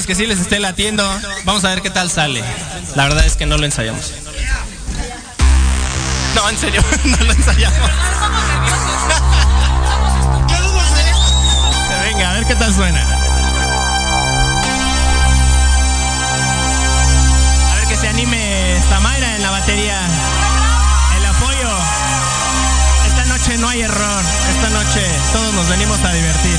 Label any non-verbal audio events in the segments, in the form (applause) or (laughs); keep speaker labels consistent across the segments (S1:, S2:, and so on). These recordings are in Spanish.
S1: Esperemos que sí les esté latiendo. Vamos a ver qué tal sale. La verdad es que no lo ensayamos. No, en serio, (laughs) no lo ensayamos. Venga, a ver qué tal suena. A ver que se anime Samaira en la batería. El apoyo. Esta noche no hay error. Esta noche todos nos venimos a divertir.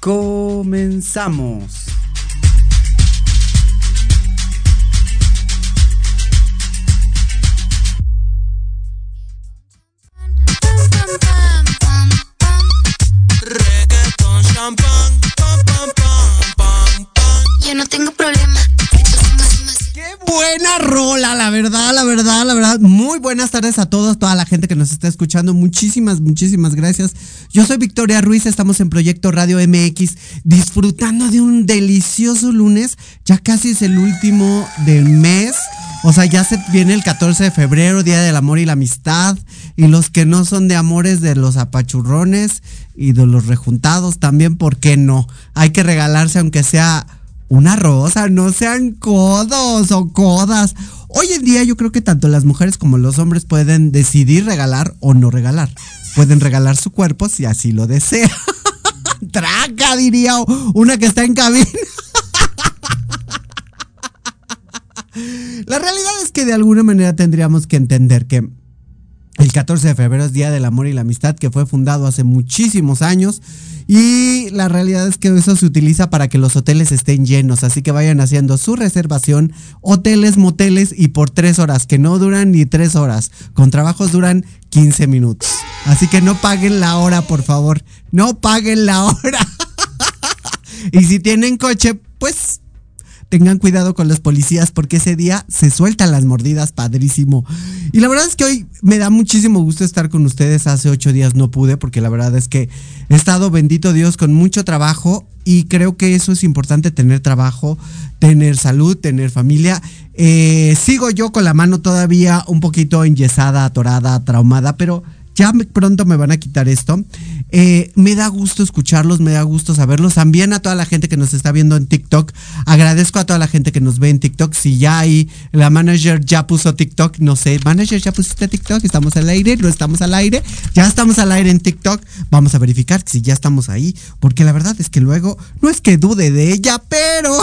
S2: Comenzamos. A todos, toda la gente que nos está escuchando. Muchísimas, muchísimas gracias. Yo soy Victoria Ruiz, estamos en Proyecto Radio MX, disfrutando de un delicioso lunes. Ya casi es el último del mes. O sea, ya se viene el 14 de febrero, Día del Amor y la Amistad. Y los que no son de amores, de los apachurrones y de los rejuntados también, ¿por qué no? Hay que regalarse aunque sea una rosa, no sean codos o codas. Hoy en día yo creo que tanto las mujeres como los hombres pueden decidir regalar o no regalar. Pueden regalar su cuerpo si así lo desea. (laughs) Traca, diría una que está en cabina. La realidad es que de alguna manera tendríamos que entender que el 14 de febrero es Día del Amor y la Amistad, que fue fundado hace muchísimos años y la realidad es que eso se utiliza para que los hoteles estén llenos, así que vayan haciendo su reservación, hoteles, moteles y por tres horas, que no duran ni tres horas, con trabajos duran 15 minutos. Así que no paguen la hora, por favor, no paguen la hora. (laughs) y si tienen coche, pues tengan cuidado con los policías porque ese día se sueltan las mordidas, padrísimo. Y la verdad es que hoy me da muchísimo gusto estar con ustedes. Hace ocho días no pude porque la verdad es que he estado, bendito Dios, con mucho trabajo y creo que eso es importante, tener trabajo, tener salud, tener familia. Eh, sigo yo con la mano todavía un poquito enyesada, atorada, traumada, pero ya pronto me van a quitar esto. Eh, me da gusto escucharlos, me da gusto saberlos. También a toda la gente que nos está viendo en TikTok. Agradezco a toda la gente que nos ve en TikTok. Si ya hay, la manager ya puso TikTok, no sé, manager ya pusiste TikTok, estamos al aire, no estamos al aire, ya estamos al aire en TikTok. Vamos a verificar si ya estamos ahí, porque la verdad es que luego, no es que dude de ella, pero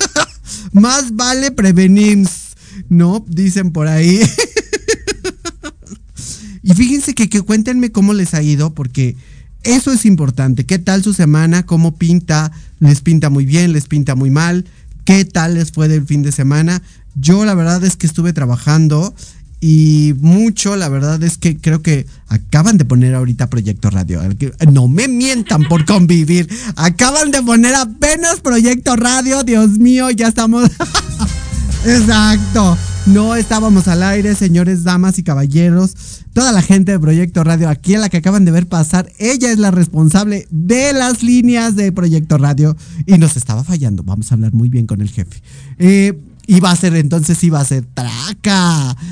S2: (laughs) más vale prevenir, ¿no? Dicen por ahí. (laughs) y fíjense que, que cuéntenme cómo les ha ido, porque eso es importante. ¿Qué tal su semana? ¿Cómo pinta? ¿Les pinta muy bien? ¿Les pinta muy mal? ¿Qué tal les fue del fin de semana? Yo la verdad es que estuve trabajando y mucho, la verdad es que creo que acaban de poner ahorita Proyecto Radio. No me mientan por (laughs) convivir. Acaban de poner apenas Proyecto Radio. Dios mío, ya estamos. (laughs) Exacto. No estábamos al aire, señores, damas y caballeros. Toda la gente de Proyecto Radio, aquí a la que acaban de ver pasar, ella es la responsable de las líneas de Proyecto Radio y nos estaba fallando. Vamos a hablar muy bien con el jefe. Eh, iba a ser entonces, iba a ser traca. (laughs)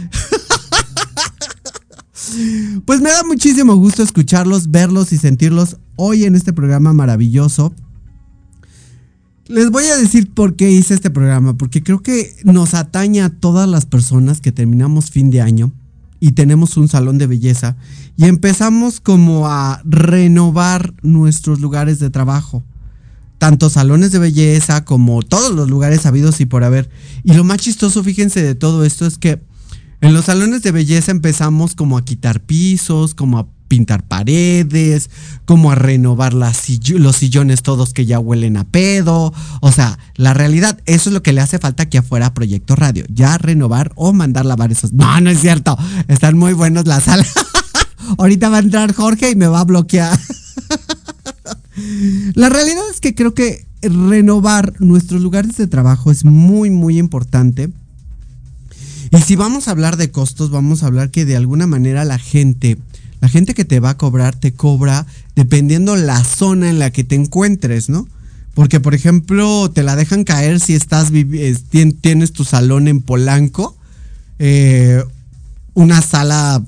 S2: Pues me da muchísimo gusto escucharlos, verlos y sentirlos hoy en este programa maravilloso. Les voy a decir por qué hice este programa, porque creo que nos atañe a todas las personas que terminamos fin de año y tenemos un salón de belleza y empezamos como a renovar nuestros lugares de trabajo. Tanto salones de belleza como todos los lugares habidos y por haber. Y lo más chistoso, fíjense, de todo esto es que en los salones de belleza empezamos como a quitar pisos, como a pintar paredes, como a renovar los sillones todos que ya huelen a pedo. O sea, la realidad, eso es lo que le hace falta aquí afuera a Proyecto Radio. Ya renovar o mandar lavar esos. No, no es cierto. Están muy buenos las salas. (laughs) Ahorita va a entrar Jorge y me va a bloquear. (laughs) la realidad es que creo que renovar nuestros lugares de trabajo es muy, muy importante y si vamos a hablar de costos, vamos a hablar que de alguna manera la gente, la gente que te va a cobrar, te cobra dependiendo la zona en la que te encuentres, ¿no? Porque, por ejemplo, te la dejan caer si estás tienes tu salón en Polanco, eh, una sala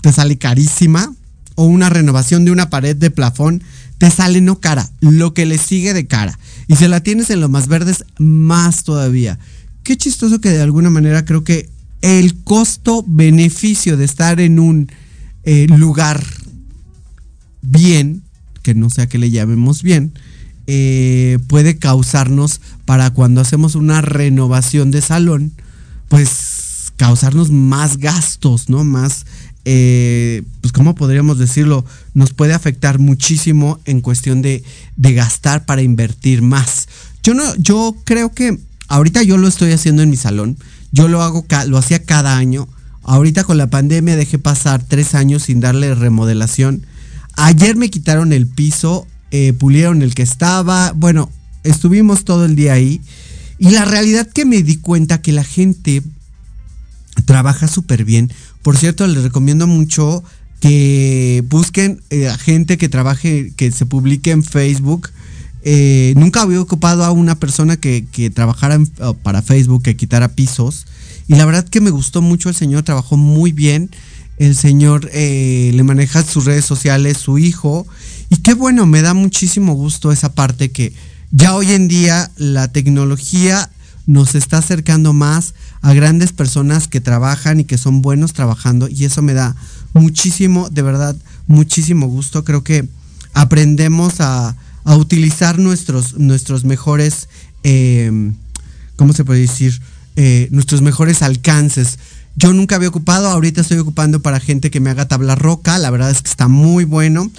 S2: te sale carísima, o una renovación de una pared de plafón te sale no cara, lo que le sigue de cara. Y si la tienes en lo más verdes, más todavía. Qué chistoso que de alguna manera creo que el costo-beneficio de estar en un eh, lugar bien, que no sea que le llamemos bien, eh, puede causarnos para cuando hacemos una renovación de salón, pues causarnos más gastos, ¿no? Más, eh, pues ¿cómo podríamos decirlo? Nos puede afectar muchísimo en cuestión de, de gastar para invertir más. Yo no, yo creo que ahorita yo lo estoy haciendo en mi salón yo lo hago, lo hacía cada año. Ahorita con la pandemia dejé pasar tres años sin darle remodelación. Ayer me quitaron el piso, eh, pulieron el que estaba. Bueno, estuvimos todo el día ahí. Y la realidad que me di cuenta que la gente trabaja súper bien. Por cierto, les recomiendo mucho que busquen eh, a gente que trabaje, que se publique en Facebook. Eh, nunca había ocupado a una persona que, trabajara para Facebook, que quitara pisos. Y la verdad que me gustó mucho, el señor trabajó muy bien. El señor eh, le maneja sus redes sociales, su hijo. Y qué bueno, me da muchísimo gusto esa parte que ya hoy en día la tecnología nos está acercando más a grandes personas que trabajan y que son buenos trabajando. Y eso me da muchísimo, de verdad, muchísimo gusto. Creo que aprendemos a, a utilizar nuestros, nuestros mejores, eh, ¿cómo se puede decir? Eh, nuestros mejores alcances. Yo nunca había ocupado, ahorita estoy ocupando para gente que me haga tabla roca, la verdad es que está muy bueno.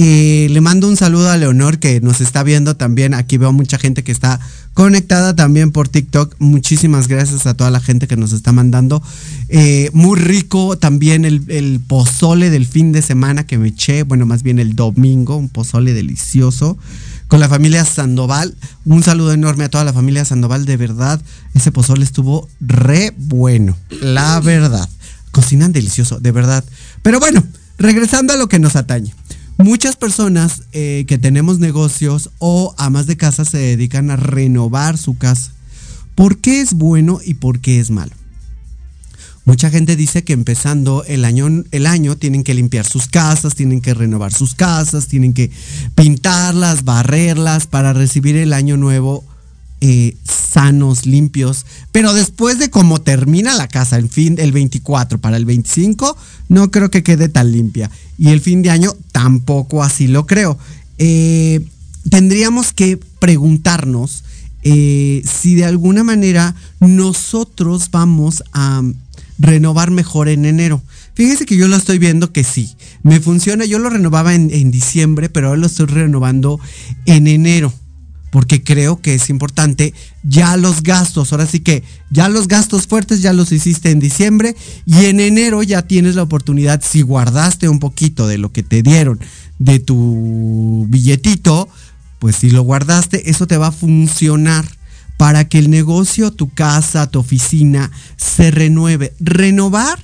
S2: Eh, le mando un saludo a Leonor que nos está viendo también. Aquí veo mucha gente que está conectada también por TikTok. Muchísimas gracias a toda la gente que nos está mandando. Eh, muy rico también el, pozole del fin de semana que me eché. Bueno, más bien el domingo, un pozole delicioso. Con la familia Sandoval. Un saludo enorme a toda la familia Sandoval. De verdad, ese pozole estuvo re bueno. La verdad. Cocinan delicioso, de verdad. Pero bueno, regresando a lo que nos atañe. Muchas personas eh, que tenemos negocios o amas de casa se dedican a renovar su casa. ¿Por qué es bueno y por qué es malo? Mucha gente dice que empezando el año, el año tienen que limpiar sus casas, tienen que renovar sus casas, tienen que pintarlas, barrerlas para recibir el año nuevo eh, sanos, limpios. Pero después de cómo termina la casa, el fin, el 24 para el 25, no creo que quede tan limpia. Y el fin de año tampoco así lo creo. Eh, tendríamos que preguntarnos eh, si de alguna manera nosotros vamos a renovar mejor en enero. Fíjese que yo lo estoy viendo que sí, me funciona. Yo lo renovaba en, en diciembre, pero ahora lo estoy renovando en enero porque creo que es importante ya los gastos, ahora sí que ya los gastos fuertes ya los hiciste en diciembre y en enero ya tienes la oportunidad, si guardaste un poquito de lo que te dieron de tu billetito, pues si lo guardaste, eso te va a funcionar para que el negocio, tu casa, tu oficina se renueve. Renovar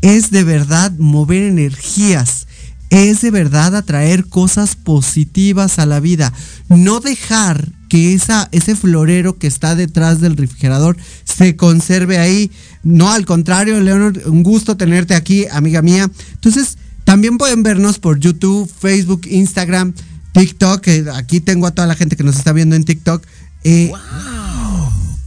S2: es de verdad mover energías es de verdad atraer cosas positivas a la vida. No dejar que esa, ese florero que está detrás del refrigerador se conserve ahí. No, al contrario, Leonor, un gusto tenerte aquí, amiga mía. Entonces, también pueden vernos por YouTube, Facebook, Instagram, TikTok. aquí tengo a toda la gente que nos está viendo en TikTok. Eh,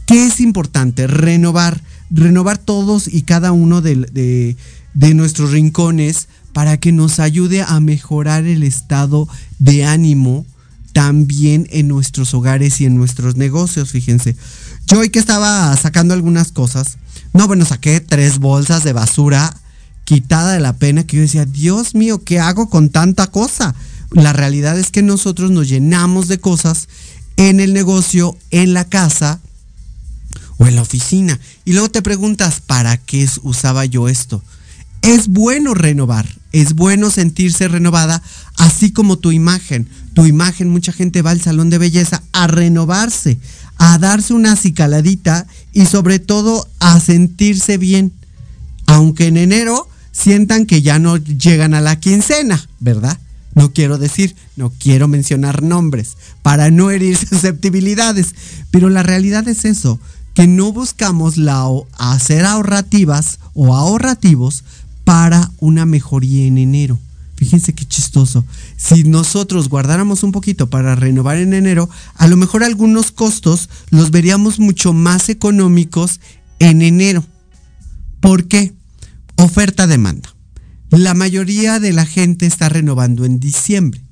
S2: ¿Qué es importante? Renovar. Renovar todos y cada uno de nuestros rincones para que nos ayude a mejorar el estado de ánimo también en nuestros hogares y en nuestros negocios, fíjense. Yo hoy que estaba sacando algunas cosas, no, bueno, saqué tres bolsas de basura quitada de la pena que yo decía, Dios mío, ¿qué hago con tanta cosa? La realidad es que nosotros nos llenamos de cosas en el negocio, en la casa o en la oficina. Y luego te preguntas, ¿para qué usaba yo esto? Es bueno renovar, es bueno sentirse renovada, así como tu imagen. Tu imagen, mucha gente va al salón de belleza a renovarse, a darse una acicaladita y sobre todo a sentirse bien. Aunque en enero sientan que ya no llegan a la quincena, ¿verdad? No quiero decir, no quiero mencionar nombres para no herir (laughs) susceptibilidades, pero la realidad es eso, que no buscamos la, hacer ahorrativas o ahorrativos para una mejoría en enero. Fíjense qué chistoso. Si nosotros guardáramos un poquito para renovar en enero, a lo mejor algunos costos los veríamos mucho más económicos en enero. ¿Por qué? Oferta-demanda. La mayoría de la gente está renovando en diciembre.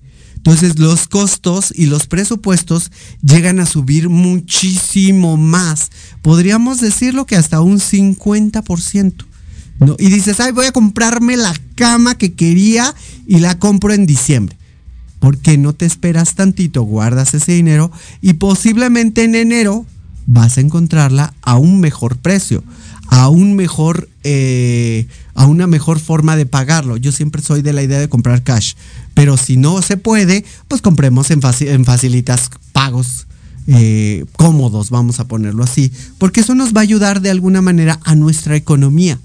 S2: Entonces los costos y los presupuestos llegan a subir muchísimo más. Podríamos decirlo que hasta un 50%. Y dices, ay, voy a comprarme la cama que quería y la compro en diciembre. ¿Por qué no te esperas tantito, guardas ese dinero y posiblemente en enero vas a encontrarla a un mejor precio, a un mejor, eh, a una mejor forma de pagarlo. Yo siempre soy de la idea de comprar cash, pero si no se puede, pues compremos en, en facilitas pagos. Eh, cómodos, vamos a ponerlo así, porque eso nos va a ayudar de alguna manera a nuestra economía.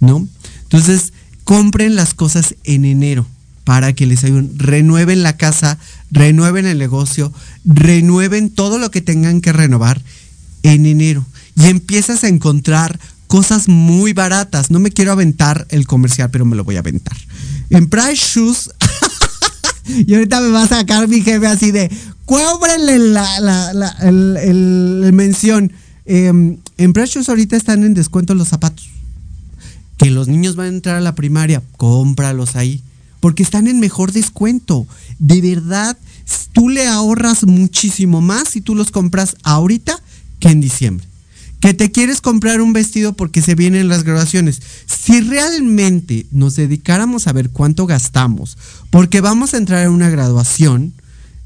S2: ¿no? Entonces, compren las cosas en enero para que les ayuden. Renueven la casa, renueven el negocio, renueven todo lo que tengan que renovar en enero. Y empiezas a encontrar cosas muy baratas. No me quiero aventar el comercial, pero me lo voy a aventar. En Price Shoes, (laughs) y ahorita me va a sacar mi jefe así de, cóbrenle la, la, el, mención. Em, en Price Shoes ahorita están en descuento los zapatos que los niños van a entrar a la primaria, cómpralos ahí, porque están en mejor descuento. De verdad, tú le ahorras muchísimo más si tú los compras ahorita que en diciembre. Que te quieres comprar un vestido porque se vienen las graduaciones. Si realmente nos dedicáramos a ver cuánto gastamos, porque vamos a entrar en una graduación,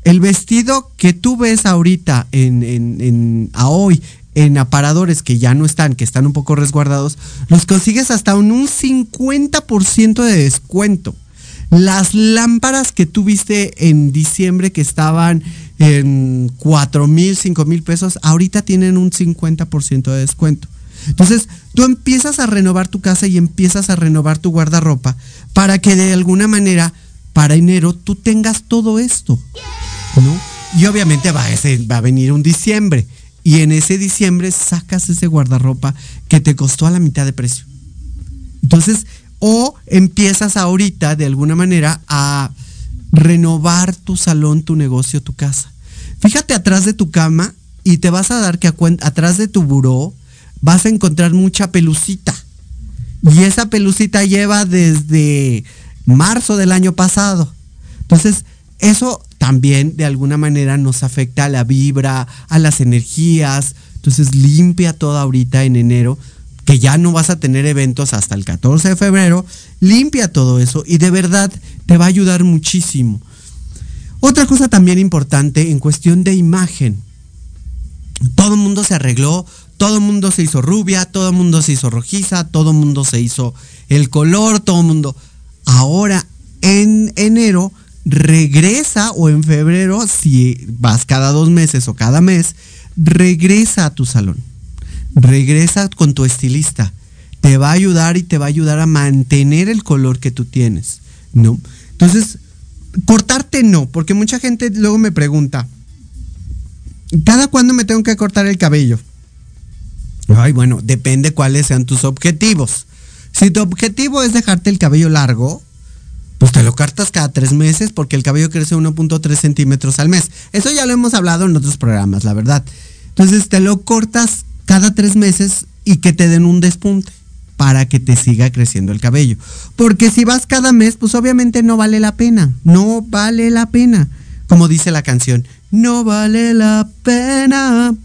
S2: el vestido que tú ves ahorita en, en, a hoy en aparadores que ya no están, que están un poco resguardados, los consigues hasta un, un 50% de descuento. Las lámparas que tuviste en diciembre que estaban en 4 mil, 5 mil pesos, ahorita tienen un 50% de descuento. Entonces, tú empiezas a renovar tu casa y empiezas a renovar tu guardarropa para que de alguna manera, para enero, tú tengas todo esto. ¿no? Y obviamente va va a venir un diciembre y en ese diciembre sacas ese guardarropa que te costó a la mitad de precio. Entonces, o empiezas ahorita de alguna manera a renovar tu salón, tu negocio, tu casa. Fíjate atrás de tu cama y te vas a dar que atrás de tu buró vas a encontrar mucha pelucita. Y esa pelucita lleva desde marzo del año pasado. Entonces, eso también de alguna manera nos afecta a la vibra, a las energías. Entonces limpia todo ahorita en enero, que ya no vas a tener eventos hasta el 14 de febrero. Limpia todo eso y de verdad te va a ayudar muchísimo. Otra cosa también importante en cuestión de imagen. todo el mundo se arregló, todo el mundo se hizo rubia, todo el mundo se hizo rojiza, todo el mundo se hizo el color, todo el mundo. Ahora en enero regresa o en febrero, si vas cada dos meses o cada mes, regresa a tu salón. Regresa con tu estilista. Te va a ayudar y te va a ayudar a mantener el color que tú tienes, ¿no? Entonces, cortarte no, porque mucha gente luego me pregunta, ¿cada cuándo me tengo que cortar el cabello? Ay, bueno, depende cuáles sean tus objetivos. Si tu objetivo es dejarte el cabello largo, pues te lo cortas cada tres meses porque el cabello crece 1.3 centímetros al mes. Eso ya lo hemos hablado en otros programas, la verdad. Entonces te lo cortas cada tres meses y que te den un despunte para que te siga creciendo el cabello. Porque si vas cada mes, pues obviamente no vale la pena. No vale la pena. Como dice la canción, no vale la pena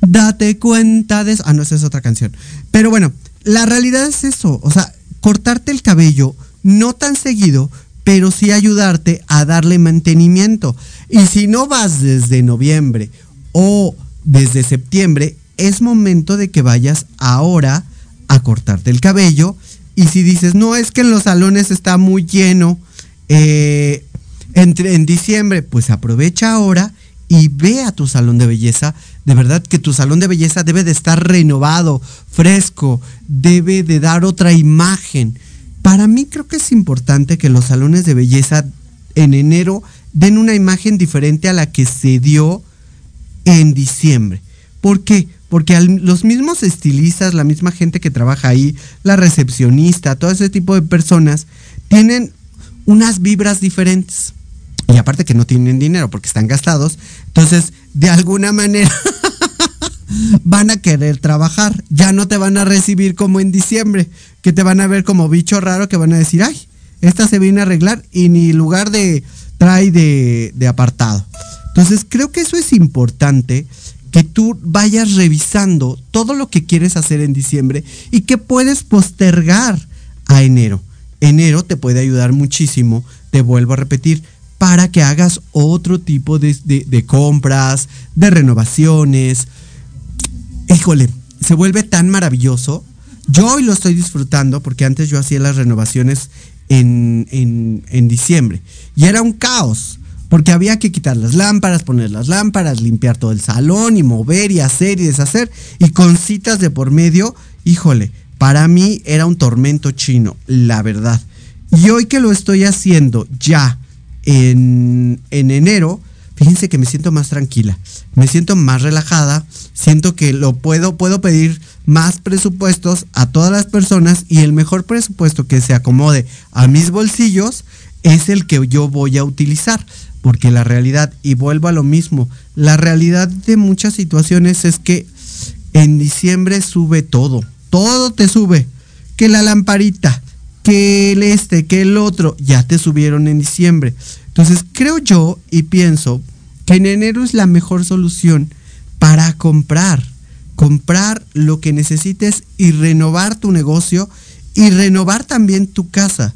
S2: Date cuenta de eso. Ah, no, esa es otra canción. Pero bueno, la realidad es eso. O sea, cortarte el cabello no tan seguido, pero sí ayudarte a darle mantenimiento. Y si no vas desde noviembre o desde septiembre, es momento de que vayas ahora a cortarte el cabello. Y si dices, no, es que en los salones está muy lleno eh, entre, en diciembre, pues aprovecha ahora y ve a tu salón de belleza. De verdad que tu salón de belleza debe de estar renovado, fresco, debe de dar otra imagen. Para mí creo que es importante que los salones de belleza en enero den una imagen diferente a la que se dio en diciembre. ¿Por qué? Porque los mismos estilistas, la misma gente que trabaja ahí, la recepcionista, todo ese tipo de personas, tienen unas vibras diferentes y aparte que no tienen dinero porque están gastados, entonces de alguna manera (laughs) van a querer trabajar. Ya no te van a recibir como en diciembre, que te van a ver como bicho raro, que van a decir, ay, esta se viene a arreglar y ni lugar de trae de, apartado. Entonces creo que eso es importante que tú vayas revisando todo lo que quieres hacer en diciembre y que puedes postergar a enero. Enero te puede ayudar muchísimo, te vuelvo a repetir, para que hagas otro tipo de, compras, de renovaciones. Híjole, se vuelve tan maravilloso. Yo hoy lo estoy disfrutando porque antes yo hacía las renovaciones en, en, diciembre y era un caos porque había que quitar las lámparas, poner las lámparas, limpiar todo el salón y mover y hacer y deshacer y con citas de por medio, híjole, para mí era un tormento chino, la verdad. Y hoy que lo estoy haciendo ya en, enero, fíjense que me siento más tranquila, me siento más relajada, siento que lo puedo, puedo pedir más presupuestos a todas las personas y el mejor presupuesto que se acomode a mis bolsillos es el que yo voy a utilizar. Porque la realidad, y vuelvo a lo mismo, la realidad de muchas situaciones es que en diciembre sube todo, todo te sube. Que la lamparita, que el este, que el otro, ya te subieron en diciembre. Entonces creo yo y pienso que en enero es la mejor solución para comprar, comprar lo que necesites y renovar tu negocio y renovar también tu casa.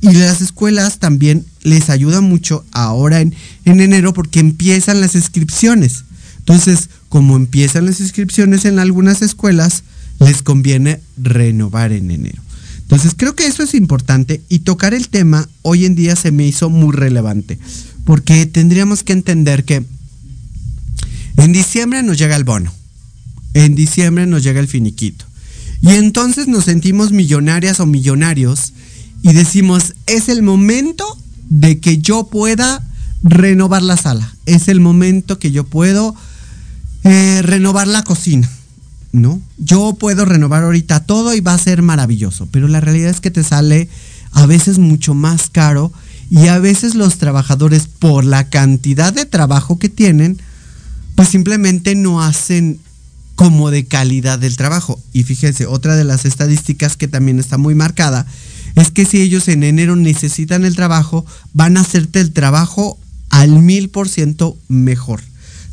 S2: Y las escuelas también les ayuda mucho ahora en, en enero porque empiezan las inscripciones. Entonces, como empiezan las inscripciones en algunas escuelas, les conviene renovar en enero. Entonces creo que eso es importante y tocar el tema hoy en día se me hizo muy relevante, porque tendríamos que entender que en diciembre nos llega el bono, en diciembre nos llega el finiquito, y entonces nos sentimos millonarias o millonarios y decimos, es el momento de que yo pueda renovar la sala, es el momento que yo puedo eh, renovar la cocina ¿no? Yo puedo renovar ahorita todo y va a ser maravilloso, pero la realidad es que te sale a veces mucho más caro y a veces los trabajadores por la cantidad de trabajo que tienen, pues simplemente no hacen como de calidad del trabajo. Y fíjense, otra de las estadísticas que también está muy marcada es que si ellos en enero necesitan el trabajo, van a hacerte el trabajo al mil por ciento mejor.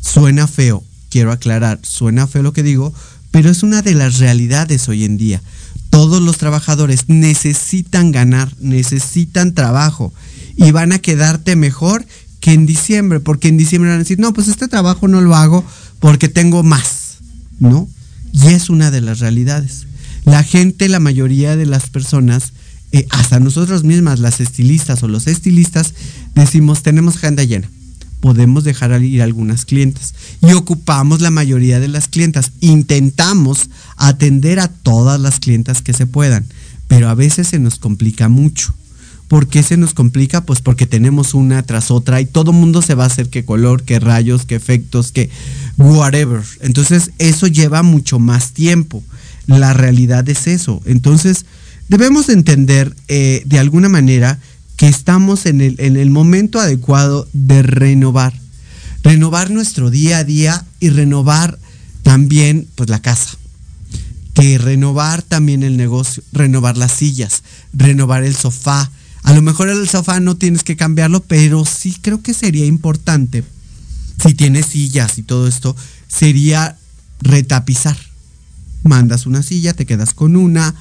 S2: Suena feo, quiero aclarar, suena feo lo que digo, pero es una de las realidades hoy en día. Todos los trabajadores necesitan ganar, necesitan trabajo y van a quedarte mejor que en diciembre, porque en diciembre van a decir, no, pues este trabajo no lo hago porque tengo más, ¿no? Y es una de las realidades. La gente, la mayoría de las personas, eh, hasta nosotros mismas, las estilistas o los estilistas, decimos, tenemos agenda llena. Podemos dejar ir algunas clientes y ocupamos la mayoría de las clientas. Intentamos atender a todas las clientas que se puedan, pero a veces se nos complica mucho. ¿Por qué se nos complica? Pues porque tenemos una tras otra y todo mundo se va a hacer qué color, qué rayos, qué efectos, qué whatever. Entonces eso lleva mucho más tiempo. La realidad es eso. Entonces debemos entender eh, de alguna manera que estamos en el, en el momento adecuado de renovar. Renovar nuestro día a día y renovar también pues la casa que renovar también el negocio, renovar las sillas, renovar el sofá, a lo mejor el sofá no tienes que cambiarlo, pero sí creo que sería importante, si tienes sillas y todo esto, sería retapizar. Mandas una silla, te quedas con una.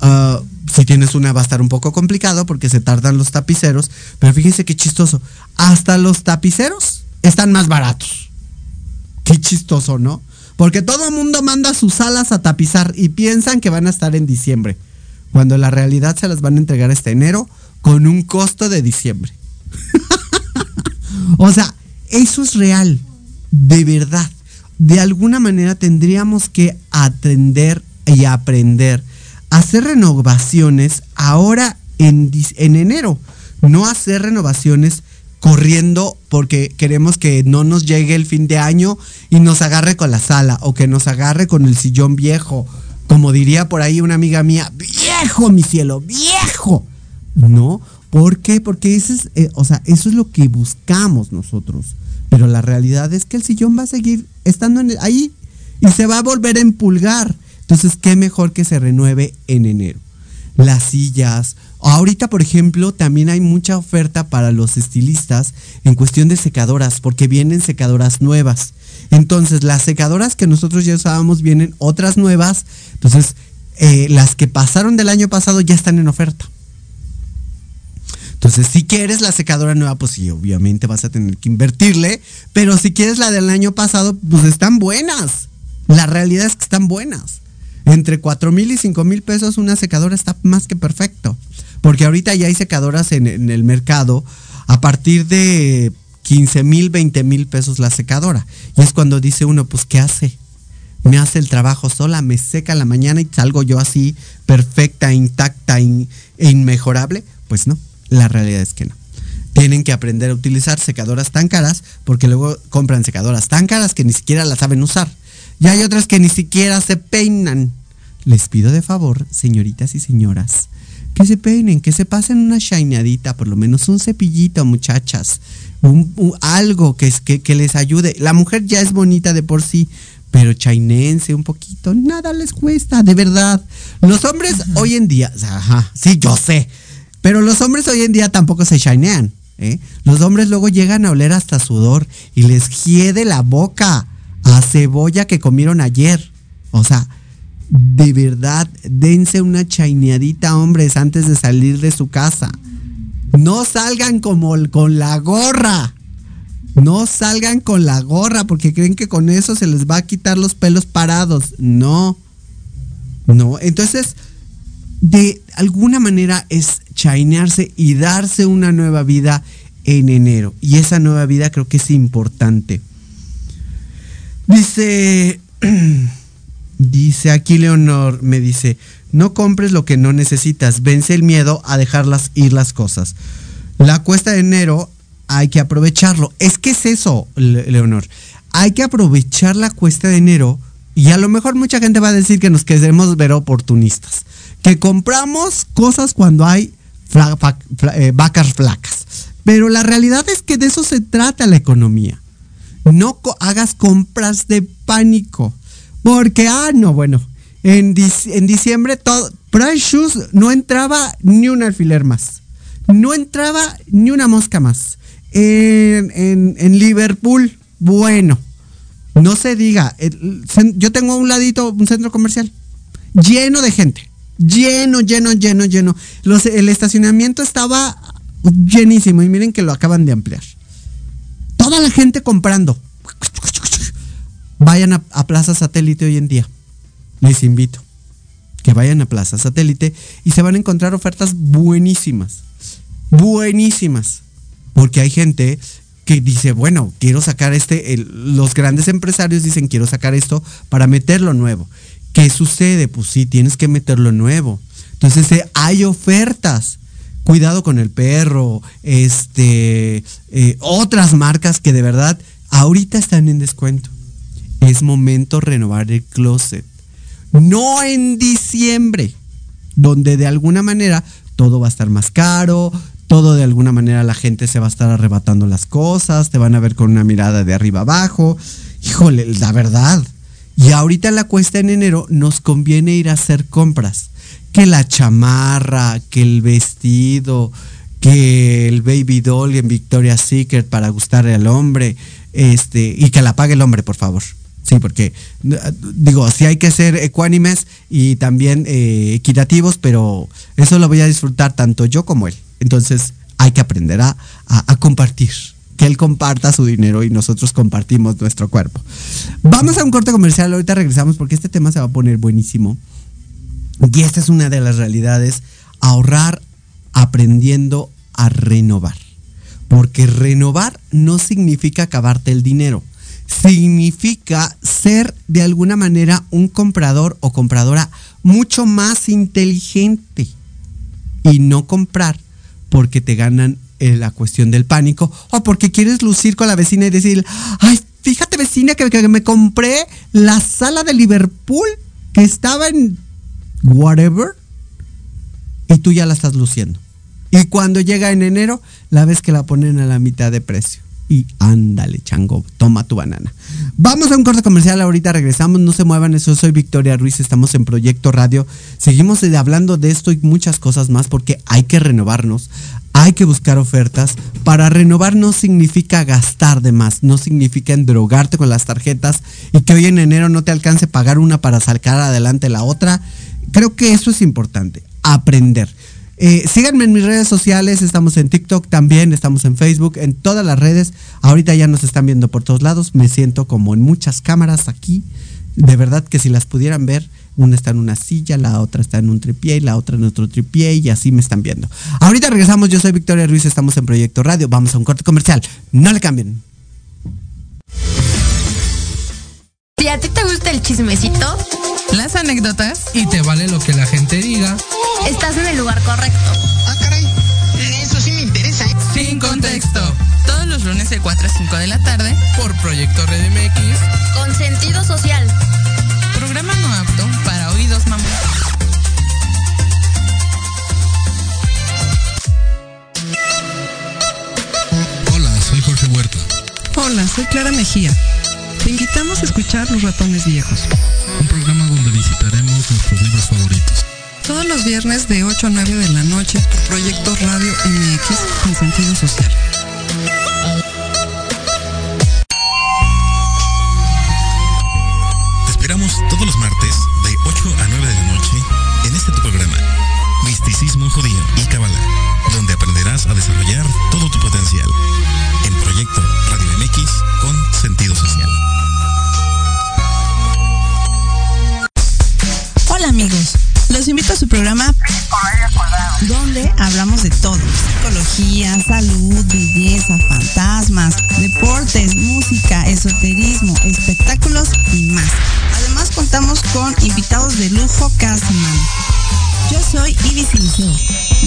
S2: Ah, si tienes una va a estar un poco complicado porque se tardan los tapiceros. Pero fíjense qué chistoso. Hasta los tapiceros están más baratos. Qué chistoso, ¿no? Porque todo el mundo manda sus salas a tapizar y piensan que van a estar en diciembre. Cuando la realidad se las van a entregar este enero con un costo de diciembre. (laughs) o sea, eso es real, de verdad. De alguna manera tendríamos que atender y aprender hacer renovaciones ahora en, en enero, no hacer renovaciones corriendo porque queremos que no nos llegue el fin de año y nos agarre con la sala o que nos agarre con el sillón viejo. Como diría por ahí una amiga mía, viejo, mi cielo, viejo. No, ¿por qué? Porque eso es, eh, o sea, eso es lo que buscamos nosotros. Pero la realidad es que el sillón va a seguir estando ahí y se va a volver a empulgar. Entonces, ¿qué mejor que se renueve en enero? Las sillas. Ahorita, por ejemplo, también hay mucha oferta para los estilistas en cuestión de secadoras, porque vienen secadoras nuevas. Entonces, las secadoras que nosotros ya usábamos vienen otras nuevas. Entonces, eh, las que pasaron del año pasado ya están en oferta. Entonces, si quieres la secadora nueva, pues sí, obviamente vas a tener que invertirle, pero si quieres la del año pasado, pues están buenas. La realidad es que están buenas. Entre 4 mil y 5 mil pesos una secadora está más que perfecto. Porque ahorita ya hay secadoras en, el mercado a partir de 15 mil, 20 mil pesos la secadora. Y es cuando dice uno, pues, ¿qué hace? Me hace el trabajo sola, me seca la mañana y salgo yo así perfecta, intacta e inmejorable. Pues no. La realidad es que no. Tienen que aprender a utilizar secadoras tan caras porque luego compran secadoras tan caras que ni siquiera las saben usar. Y hay otras que ni siquiera se peinan. Les pido de favor, señoritas y señoras, que se peinen, que se pasen una shineadita, por lo menos un cepillito, muchachas. algo que, que, que, les ayude. La mujer ya es bonita de por sí, pero chainense un poquito, nada les cuesta, de verdad. Los hombres hoy en día, ajá, sí, yo sé pero los hombres hoy en día tampoco se shinean. ¿eh? Los hombres luego llegan a oler hasta sudor y les hiede la boca a cebolla que comieron ayer. O sea, de verdad, dense una chaineadita, hombres, antes de salir de su casa. No salgan como con la gorra. No salgan con la gorra porque creen que con eso se les va a quitar los pelos parados. No. No. Entonces, de alguna manera es chainearse y darse una nueva vida en enero. Y esa nueva vida creo que es importante. Dice, (clears throat) dice aquí Leonor, me dice, no compres lo que no necesitas, vence el miedo a dejarlas ir las cosas. La cuesta de enero hay que aprovecharlo. Es que es eso, Leonor. Hay que aprovechar la cuesta de enero y a lo mejor mucha gente va a decir que nos queremos ver oportunistas que compramos cosas cuando hay eh, vacas flacas. Pero la realidad es que de eso se trata la economía. No hagas compras de pánico. Porque, ah, no, bueno, en, en diciembre todo, Price Shoes no entraba ni un alfiler más. No entraba ni una mosca más. En, en Liverpool, bueno, no se diga. Yo tengo a un ladito un centro comercial lleno de gente lleno, lleno, lleno, lleno. el estacionamiento estaba llenísimo y miren que lo acaban de ampliar. Toda la gente comprando. vayan a, Plaza Satélite hoy en día. Les invito que vayan a Plaza Satélite y se van a encontrar ofertas buenísimas. Buenísimas. Porque hay gente que dice, bueno, quiero sacar este, los grandes empresarios dicen, quiero sacar esto para meterlo nuevo. ¿Qué sucede? Pues sí, tienes que meterlo nuevo. Entonces eh, hay ofertas. Cuidado con el perro, este, eh, otras marcas que de verdad ahorita están en descuento. Es momento renovar el closet. No en diciembre, donde de alguna manera todo va a estar más caro, todo de alguna manera la gente se va a estar arrebatando las cosas, te van a ver con una mirada de arriba abajo. Híjole, la verdad. Y ahorita la cuesta en enero nos conviene ir a hacer compras. Que la chamarra, que el vestido, que el baby doll en Victoria's Secret para gustarle al hombre, este, y que la pague el hombre, por favor. Sí, porque eh, digo, sí hay que ser ecuánimes y también eh, equitativos, pero eso lo voy a disfrutar tanto yo como él. Entonces hay que aprender a- a compartir. Que él comparta su dinero y nosotros compartimos nuestro cuerpo. Vamos a un corte comercial, ahorita regresamos porque este tema se va a poner buenísimo. Y esta es una de las realidades, ahorrar aprendiendo a renovar. Porque renovar no significa acabarte el dinero. Significa ser de alguna manera un comprador o compradora mucho más inteligente. Y no comprar porque te ganan eh, la cuestión del pánico o porque quieres lucir con la vecina y decir, ay, fíjate vecina que, que me compré la sala de Liverpool que estaba en whatever y tú ya la estás luciendo. Y cuando llega en enero, la ves que la ponen a la mitad de precio. Y ándale, chango, toma tu banana. Vamos a un corte comercial, ahorita regresamos, no se muevan, eso soy Victoria Ruiz, estamos en Proyecto Radio. Seguimos hablando de esto y muchas cosas más porque hay que renovarnos, hay que buscar ofertas. Para renovar no significa gastar de más, no significa endrogarte con las tarjetas y que hoy en enero no te alcance pagar una para sacar adelante la otra. Creo que eso es importante, aprender. Eh, síganme en mis redes sociales, estamos en TikTok también, estamos en Facebook, en todas las redes. Ahorita ya nos están viendo por todos lados, me siento como en muchas cámaras aquí. De verdad que si las pudieran ver, una está en una silla, la otra está en un tripié y la otra en otro tripié y así me están viendo. Ahorita regresamos, yo soy Victoria Ruiz, estamos en Proyecto Radio, vamos a un corte comercial, no le cambien.
S3: Si a ti te gusta el chismecito,
S4: las anécdotas
S5: y te vale lo que la gente diga.
S3: estás en el lugar correcto.
S6: Ah, caray. Eso sí me interesa, ¿eh?
S4: sin contexto. Todos los lunes de 4 a 5 de la tarde
S5: Por Proyecto Red MX.
S3: Con sentido social.
S4: Programa no apto para oídos mamón.
S7: Hola, soy Jorge Huerta.
S8: Hola, soy Clara Mejía. Te invitamos a escuchar Los Ratones Viejos.
S7: Un programa donde visitaremos nuestros libros favoritos.
S8: Todos los viernes de 8 a 9 de la noche por Proyecto Radio MX con sentido social.
S9: Invitados de lujo cada semana. Yo soy Ibis Liceo.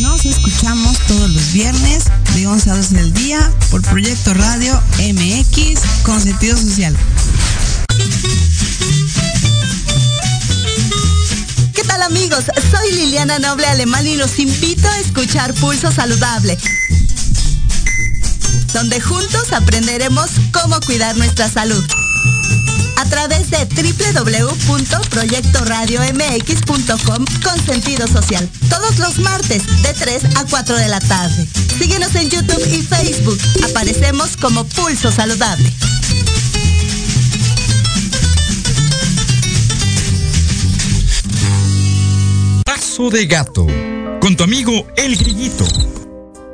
S9: Nos escuchamos todos los viernes de 11 a 12 del día por Proyecto Radio MX con sentido social.
S10: ¿Qué tal amigos? Soy Liliana Noble Alemán y los invito a escuchar Pulso Saludable, donde juntos aprenderemos cómo cuidar nuestra salud. A través de www.proyectoradiomx.com con sentido social. Todos los martes de 3 a 4 de la tarde. Síguenos en YouTube y Facebook. Aparecemos como Pulso Saludable.
S11: Paso de Gato, con tu amigo El Grillito.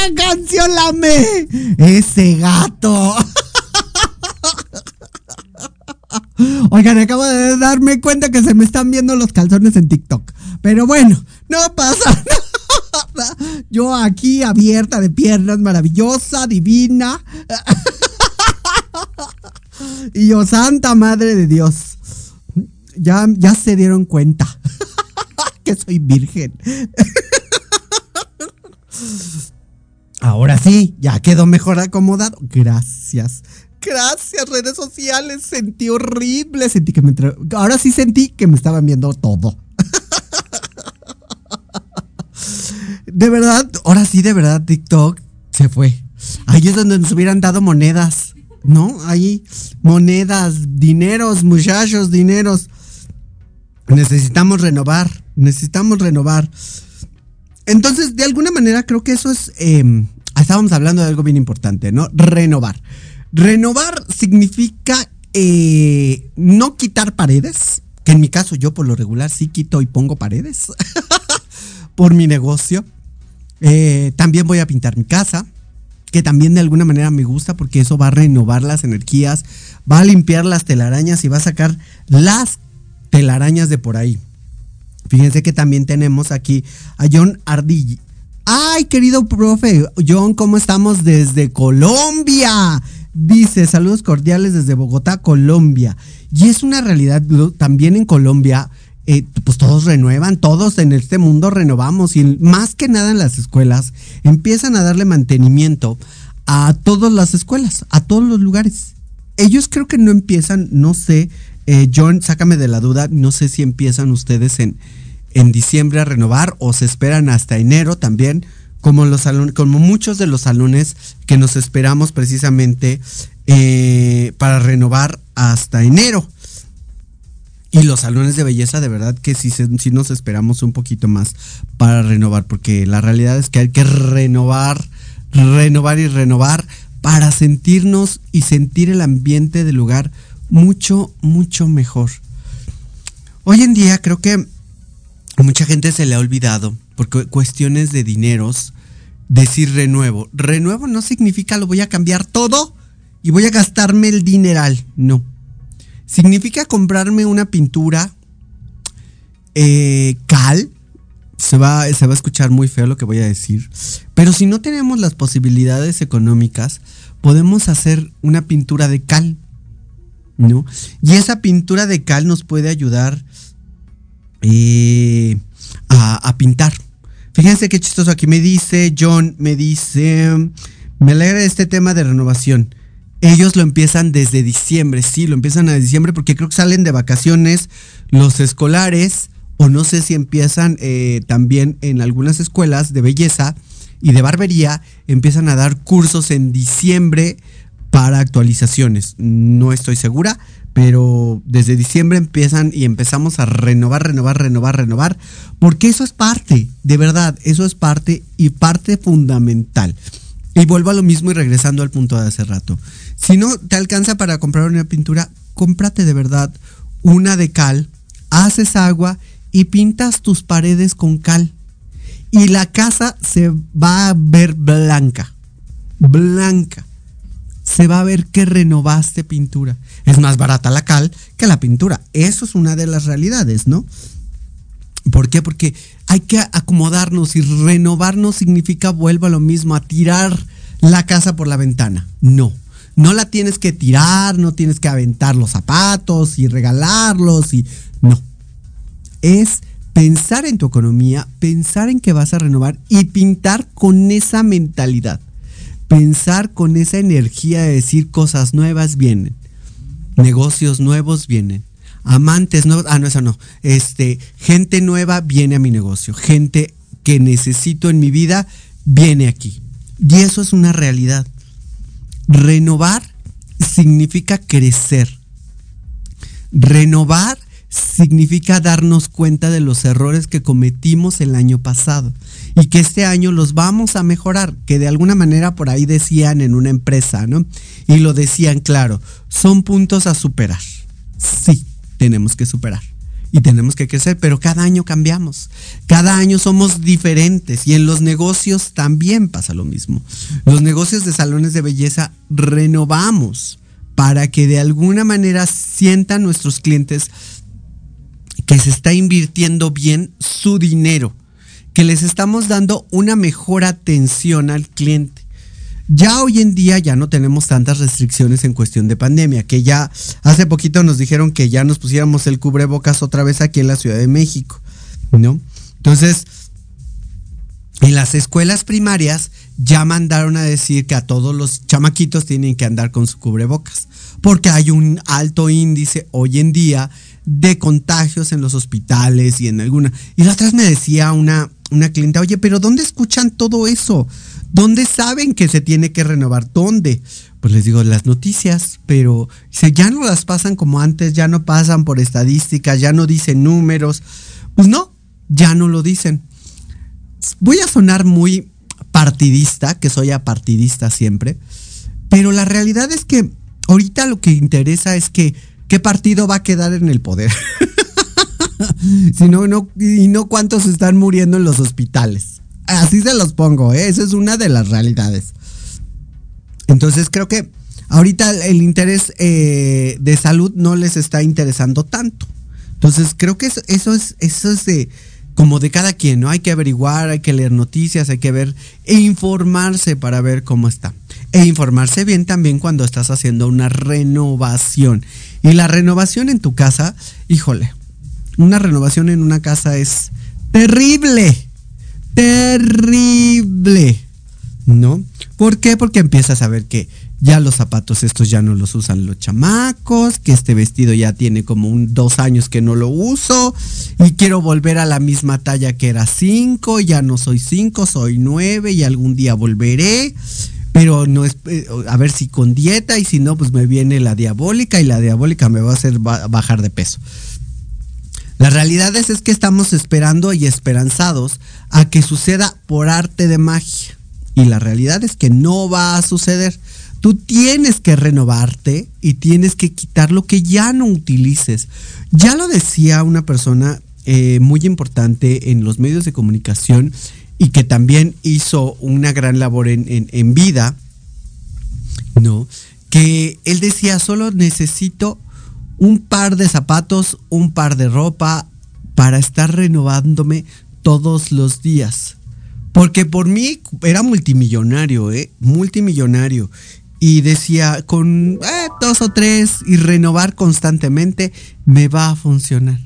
S2: Esa canción la. Ese gato. (laughs) Oigan, acabo de darme cuenta que se me están viendo los calzones en TikTok. Pero bueno, no pasa (laughs) nada. Yo aquí abierta de piernas, maravillosa, divina. (laughs) Y yo, Santa Madre de Dios. Ya, ya se dieron cuenta que soy virgen. Ahora sí, ya quedó mejor acomodado. Gracias. Gracias, redes sociales. Sentí horrible. Sentí que me. Ahora sí sentí que me estaban viendo todo. (laughs) De verdad, ahora sí, de verdad, TikTok se fue. Ahí es donde nos hubieran dado monedas. ¿No? Ahí, monedas, dineros, muchachos, dineros. Necesitamos renovar. Necesitamos renovar. Entonces, de alguna manera, creo que eso es. Eh, estábamos hablando de algo bien importante, ¿no? Renovar. Renovar significa eh, no quitar paredes, que en mi caso yo por lo regular sí quito y pongo paredes (laughs) por mi negocio. Eh, también voy a pintar mi casa, que también de alguna manera me gusta porque eso va a renovar las energías, va a limpiar las telarañas y va a sacar las telarañas de por ahí. Fíjense que también tenemos aquí a John Ardilli. Ay, querido profe, John, ¿cómo estamos desde Colombia? Dice, saludos cordiales desde Bogotá, Colombia. Y es una realidad, también en Colombia, eh, pues todos renuevan, todos en este mundo renovamos y más que nada en las escuelas empiezan a darle mantenimiento a todas las escuelas, a todos los lugares. Ellos creo que no empiezan, no sé, eh, John, sácame de la duda, no sé si empiezan ustedes en, en diciembre a renovar o se esperan hasta enero también, como, los como muchos de los salones que nos esperamos precisamente eh, para renovar hasta enero. Y los salones de belleza, de verdad que sí, sí nos esperamos un poquito más para renovar, porque la realidad es que hay que renovar, renovar y renovar para sentirnos y sentir el ambiente del lugar mucho, mucho mejor. Hoy en día creo que mucha gente se le ha olvidado, por cuestiones de dineros, decir renuevo. Renuevo no significa lo voy a cambiar todo y voy a gastarme el dineral. No. Significa comprarme una pintura eh, cal. Se va, se va a escuchar muy feo lo que voy a decir. Pero si no tenemos las posibilidades económicas, podemos hacer una pintura de cal. ¿No? Y esa pintura de cal nos puede ayudar eh, a, pintar. Fíjense qué chistoso aquí me dice John, me dice, me alegra este tema de renovación. Ellos lo empiezan desde diciembre, sí, lo empiezan a diciembre porque creo que salen de vacaciones los escolares o no sé si empiezan eh, también en algunas escuelas de belleza y de barbería, empiezan a dar cursos en diciembre para actualizaciones. No estoy segura, pero desde diciembre empiezan y empezamos a renovar, renovar, renovar, renovar, porque eso es parte, de verdad, eso es parte y parte fundamental. Y vuelvo a lo mismo y regresando al punto de hace rato. Si no te alcanza para comprar una pintura, cómprate de verdad una de cal, haces agua y pintas tus paredes con cal. Y la casa se va a ver blanca. Blanca. Se va a ver que renovaste pintura. Es más barata la cal que la pintura. Eso es una de las realidades, ¿no? ¿Por qué? Porque hay que acomodarnos y renovarnos significa, vuelvo a lo mismo, a tirar la casa por la ventana. No, no la tienes que tirar, no tienes que aventar los zapatos y regalarlos y no. Es pensar en tu economía, pensar en que vas a renovar y pintar con esa mentalidad. Pensar con esa energía de decir cosas nuevas vienen. Negocios nuevos vienen amantes nuevos, ah, no, eso no, este, gente nueva viene a mi negocio, gente que necesito en mi vida viene aquí. Y eso es una realidad. Renovar significa crecer. Renovar significa darnos cuenta de los errores que cometimos el año pasado y que este año los vamos a mejorar, que de alguna manera por ahí decían en una empresa, ¿no? Y lo decían claro, son puntos a superar. Sí, tenemos que superar y tenemos que crecer, pero cada año cambiamos, cada año somos diferentes y en los negocios también pasa lo mismo. Los negocios de salones de belleza renovamos para que de alguna manera sientan nuestros clientes que se está invirtiendo bien su dinero, que les estamos dando una mejor atención al cliente. Ya hoy en día ya no tenemos tantas restricciones en cuestión de pandemia, que ya hace poquito nos dijeron que ya nos pusiéramos el cubrebocas otra vez aquí en la Ciudad de México, ¿no? Entonces, en las escuelas primarias ya mandaron a decir que a todos los chamaquitos tienen que andar con su cubrebocas, porque hay un alto índice hoy en día de contagios en los hospitales y en alguna. Y la otra vez me decía una, una clienta, oye, pero ¿dónde escuchan todo eso? ¿Dónde saben que se tiene que renovar? ¿Dónde? Pues les digo, las noticias, pero ya no las pasan como antes, ya no pasan por estadísticas, ya no dicen números. Pues no, ya no lo dicen. Voy a sonar muy partidista, que soy apartidista siempre, pero la realidad es que ahorita lo que interesa es que qué partido va a quedar en el poder. (laughs) (laughs) si no, y no cuántos están muriendo en los hospitales. Así se los pongo, ¿eh? esa es una de las realidades. Entonces creo que ahorita el interés eh, de salud no les está interesando tanto. Entonces creo que eso, es, eso es de, como de cada quien, ¿no? Hay que averiguar, hay que leer noticias, hay que ver e informarse para ver cómo está. E informarse bien también cuando estás haciendo una renovación. Y la renovación en tu casa, híjole, una renovación en una casa es terrible terrible. ¿No? ¿Por qué? Porque empiezas a ver que ya los zapatos estos ya no los usan los chamacos, que este vestido ya tiene como un dos años que no lo uso y quiero volver a la misma talla que era cinco, ya no soy cinco, soy nueve y algún día volveré, pero no es, eh, a ver si con dieta y si no, pues me viene la diabólica y la diabólica me va a hacer bajar de peso. La realidad es, es que estamos esperando y esperanzados a que suceda por arte de magia. Y la realidad es que no va a suceder. Tú tienes que renovarte y tienes que quitar lo que ya no utilices. Ya lo decía una persona eh, muy importante en los medios de comunicación y que también hizo una gran labor en, en vida, ¿no? Que él decía, solo necesito un par de zapatos, un par de ropa para estar renovándome todos los días. Porque por mí era multimillonario, ¿eh? Multimillonario. Y decía, con eh, dos o tres y renovar constantemente, me va a funcionar.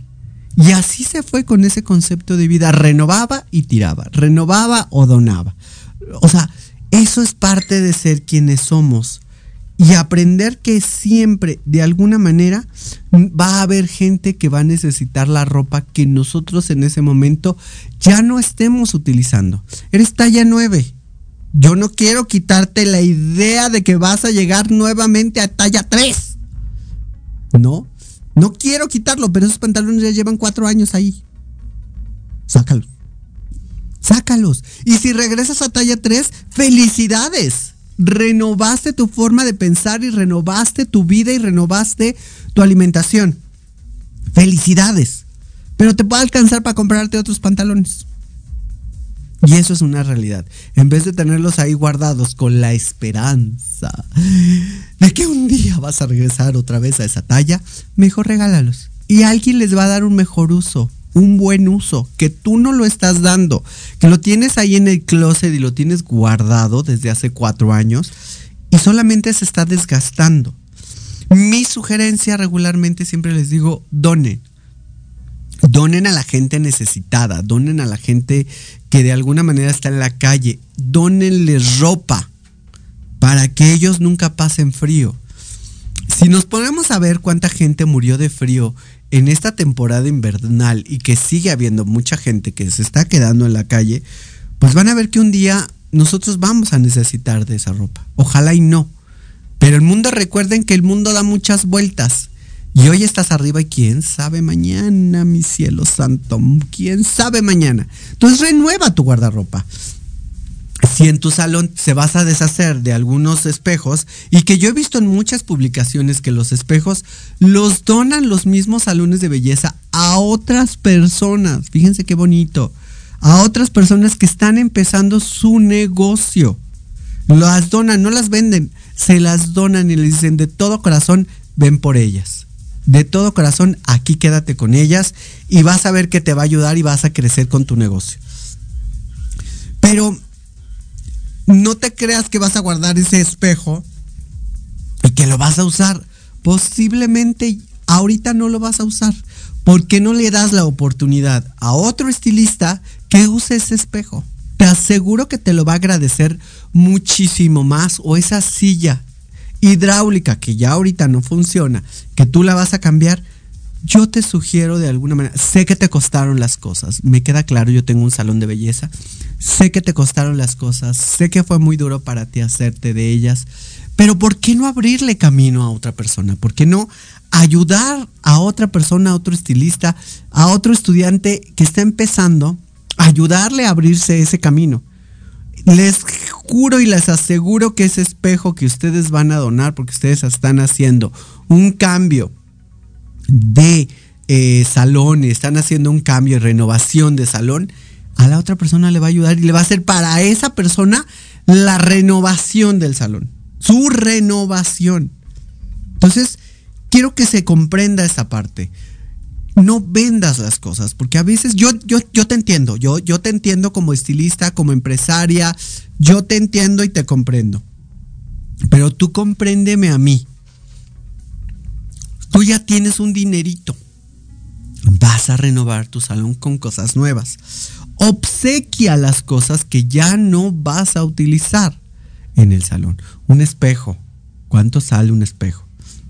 S2: Y así se fue con ese concepto de vida. Renovaba y tiraba. Renovaba o donaba. O sea, eso es parte de ser quienes somos y aprender que siempre, de alguna manera, va a haber gente que va a necesitar la ropa que nosotros en ese momento ya no estemos utilizando. Eres talla 9. Yo no quiero quitarte la idea de que vas a llegar nuevamente a talla 3. No, no quiero quitarlo, pero esos pantalones ya llevan cuatro años ahí. Sácalos. Sácalos. Y si regresas a talla 3, felicidades renovaste tu forma de pensar y renovaste tu vida y renovaste tu alimentación. Felicidades. Pero te puede alcanzar para comprarte otros pantalones. Y eso es una realidad. En vez de tenerlos ahí guardados con la esperanza de que un día vas a regresar otra vez a esa talla, mejor regálalos. Y alguien les va a dar un mejor uso un buen uso, que tú no lo estás dando, que lo tienes ahí en el closet y lo tienes guardado desde hace cuatro años y solamente se está desgastando. Mi sugerencia regularmente siempre les digo, donen. Donen a la gente necesitada, donen a la gente que de alguna manera está en la calle, donenles ropa para que ellos nunca pasen frío. Si nos ponemos a ver cuánta gente murió de frío en esta temporada invernal y que sigue habiendo mucha gente que se está quedando en la calle, pues van a ver que un día nosotros vamos a necesitar de esa ropa. Ojalá y no. Pero el mundo, recuerden que el mundo da muchas vueltas. Y hoy estás arriba y quién sabe mañana, mi cielo santo. ¿Quién sabe mañana? Entonces renueva tu guardarropa. Si en tu salón se vas a deshacer de algunos espejos, y que yo he visto en muchas publicaciones que los espejos los donan los mismos salones de belleza a otras personas. Fíjense qué bonito. A otras personas que están empezando su negocio. Las donan, no las venden, se las donan y les dicen de todo corazón, ven por ellas de todo corazón, aquí quédate con ellas y vas a ver que te va a ayudar y vas a crecer con tu negocio. Pero no te creas que vas a guardar ese espejo y que lo vas a usar. Posiblemente ahorita no lo vas a usar. porque no le das la oportunidad a otro estilista que use ese espejo? Te aseguro que te lo va a agradecer muchísimo más o esa silla hidráulica que ya ahorita no funciona, que tú la vas a cambiar, yo te sugiero de alguna manera, sé que te costaron las cosas, me queda claro, yo tengo un salón de belleza, sé que te costaron las cosas, sé que fue muy duro para ti hacerte de ellas, pero ¿por qué no abrirle camino a otra persona? ¿Por qué no ayudar a otra persona, a otro estilista, a otro estudiante que está empezando, ayudarle a abrirse ese camino? Les juro y les aseguro que ese espejo que ustedes van a donar, porque ustedes están haciendo un cambio de eh, salón, están haciendo un cambio, renovación de salón, a la otra persona le va a ayudar y le va a hacer para esa persona la renovación del salón, su renovación. Entonces, quiero que se comprenda esa parte no vendas las cosas, porque a veces yo, yo, yo te entiendo, yo, yo te entiendo como estilista, como empresaria, yo te entiendo y te comprendo. Pero tú compréndeme a mí. Tú ya tienes un dinerito. Vas a renovar tu salón con cosas nuevas. Obsequia las cosas que ya no vas a utilizar en el salón. Un espejo. ¿Cuánto sale un espejo?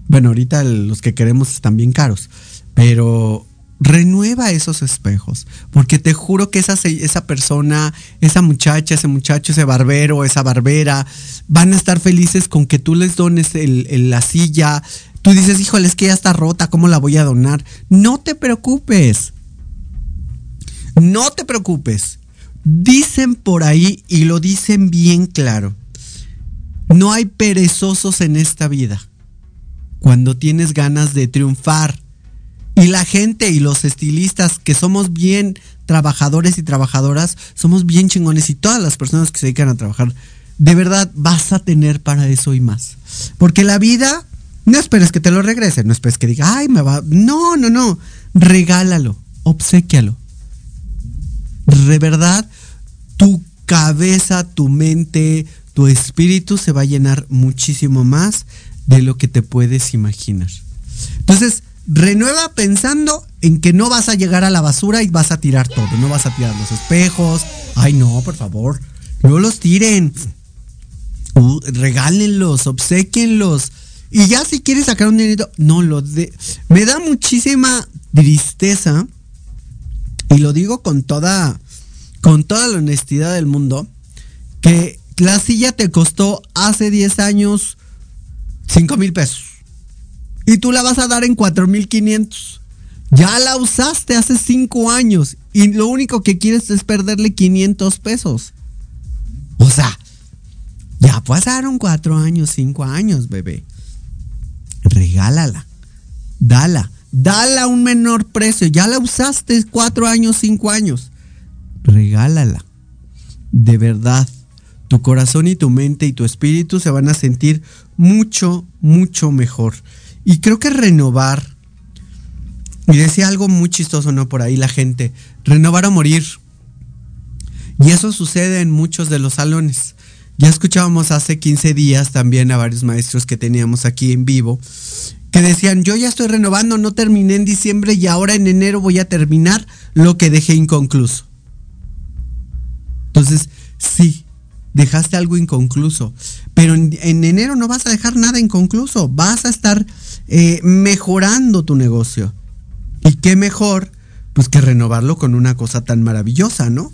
S2: Bueno, ahorita los que queremos están bien caros pero renueva esos espejos, porque te juro que esa, esa persona, esa muchacha, ese muchacho, ese barbero, esa barbera, van a estar felices con que tú les dones la silla. Tú dices, híjole, es que ya está rota, ¿cómo la voy a donar? No te preocupes. No te preocupes. Dicen por ahí y lo dicen bien claro. No hay perezosos en esta vida. Cuando tienes ganas de triunfar, y la gente y los estilistas que somos bien trabajadores y trabajadoras, somos bien chingones y todas las personas que se dedican a trabajar, de verdad vas a tener para eso y más. Porque la vida, no esperes que te lo regrese, no esperes que diga, ay, me va. No, no, no. Regálalo, obsequialo. De verdad, tu cabeza, tu mente, tu espíritu se va a llenar muchísimo más de lo que te puedes imaginar. Entonces, renueva pensando en que no vas a llegar a la basura y vas a tirar todo. No vas a tirar los espejos. Ay, no, por favor. No los tiren. Regálenlos, obsequienlos. Y ya si quieres sacar un dinero, no lo de. Me da muchísima tristeza. Y lo digo con toda. Con toda la honestidad del mundo. Que la silla te costó hace 10 años 5 mil pesos y tú la vas a dar en 4500. Ya la usaste hace 5 años y lo único que quieres es perderle 500 pesos. O sea, ya pasaron 4 años, 5 años, bebé. Regálala. Dala. Dala a un menor precio. Ya la usaste 4 años, 5 años. Regálala. De verdad, tu corazón y tu mente y tu espíritu se van a sentir mucho, mucho mejor. Y creo que renovar, y decía algo muy chistoso, ¿no? Por ahí la gente, renovar o morir. Y eso sucede en muchos de los salones. Ya escuchábamos hace 15 días también a varios maestros que teníamos aquí en vivo, que decían, yo ya estoy renovando, no terminé en diciembre y ahora en enero voy a terminar lo que dejé inconcluso. Entonces, sí, dejaste algo inconcluso. Pero en, enero no vas a dejar nada inconcluso, vas a estar eh, mejorando tu negocio. Y qué mejor, pues que renovarlo con una cosa tan maravillosa, ¿no?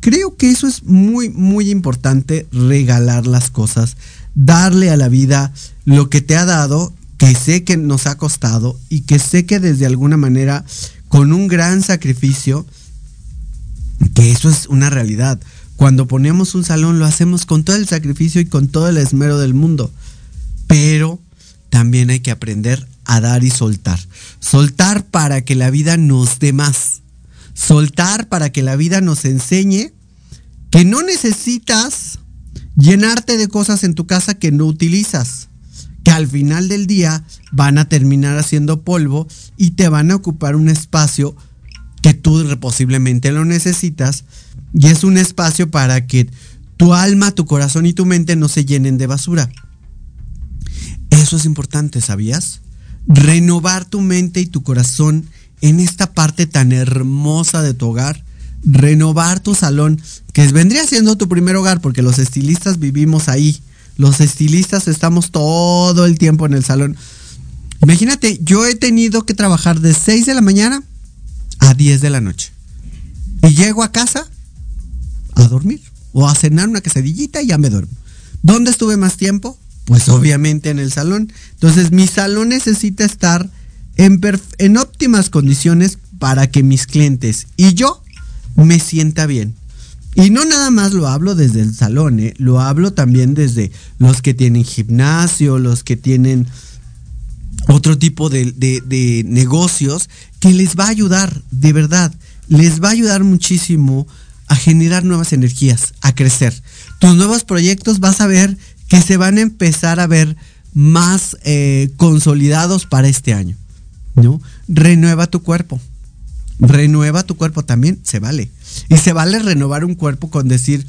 S2: creo que eso es muy, muy importante, regalar las cosas, darle a la vida lo que te ha dado, que sé que nos ha costado y que sé que desde alguna manera, con un gran sacrificio, que eso es una realidad. Cuando ponemos un salón lo hacemos con todo el sacrificio y con todo el esmero del mundo. Pero también hay que aprender a dar y soltar. Soltar para que la vida nos dé más. Soltar para que la vida nos enseñe que no necesitas llenarte de cosas en tu casa que no utilizas, que al final del día van a terminar haciendo polvo y te van a ocupar un espacio que tú posiblemente lo necesitas y es un espacio para que tu alma, tu corazón y tu mente no se llenen de basura. Eso es importante, ¿sabías? Renovar tu mente y tu corazón en esta parte tan hermosa de tu hogar. Renovar tu salón, que vendría siendo tu primer hogar, porque los estilistas vivimos ahí. Los estilistas estamos todo el tiempo en el salón. Imagínate, yo he tenido que trabajar de 6 de la mañana a 10 de la noche. Y llego a casa a dormir o a cenar una quesadillita y ya me duermo. ¿Dónde estuve más tiempo? Pues obviamente en el salón. Entonces mi salón necesita estar en, en óptimas condiciones para que mis clientes y yo me sienta bien. Y no nada más lo hablo desde el salón, ¿eh? lo hablo también desde los que tienen gimnasio, los que tienen otro tipo de, de, negocios que les va a ayudar, de verdad, les va a ayudar muchísimo a generar nuevas energías, a crecer. Tus nuevos proyectos vas a ver que se van a empezar a ver más eh, consolidados para este año. ¿no? Renueva tu cuerpo. Renueva tu cuerpo también, se vale. Y se vale renovar un cuerpo con decir,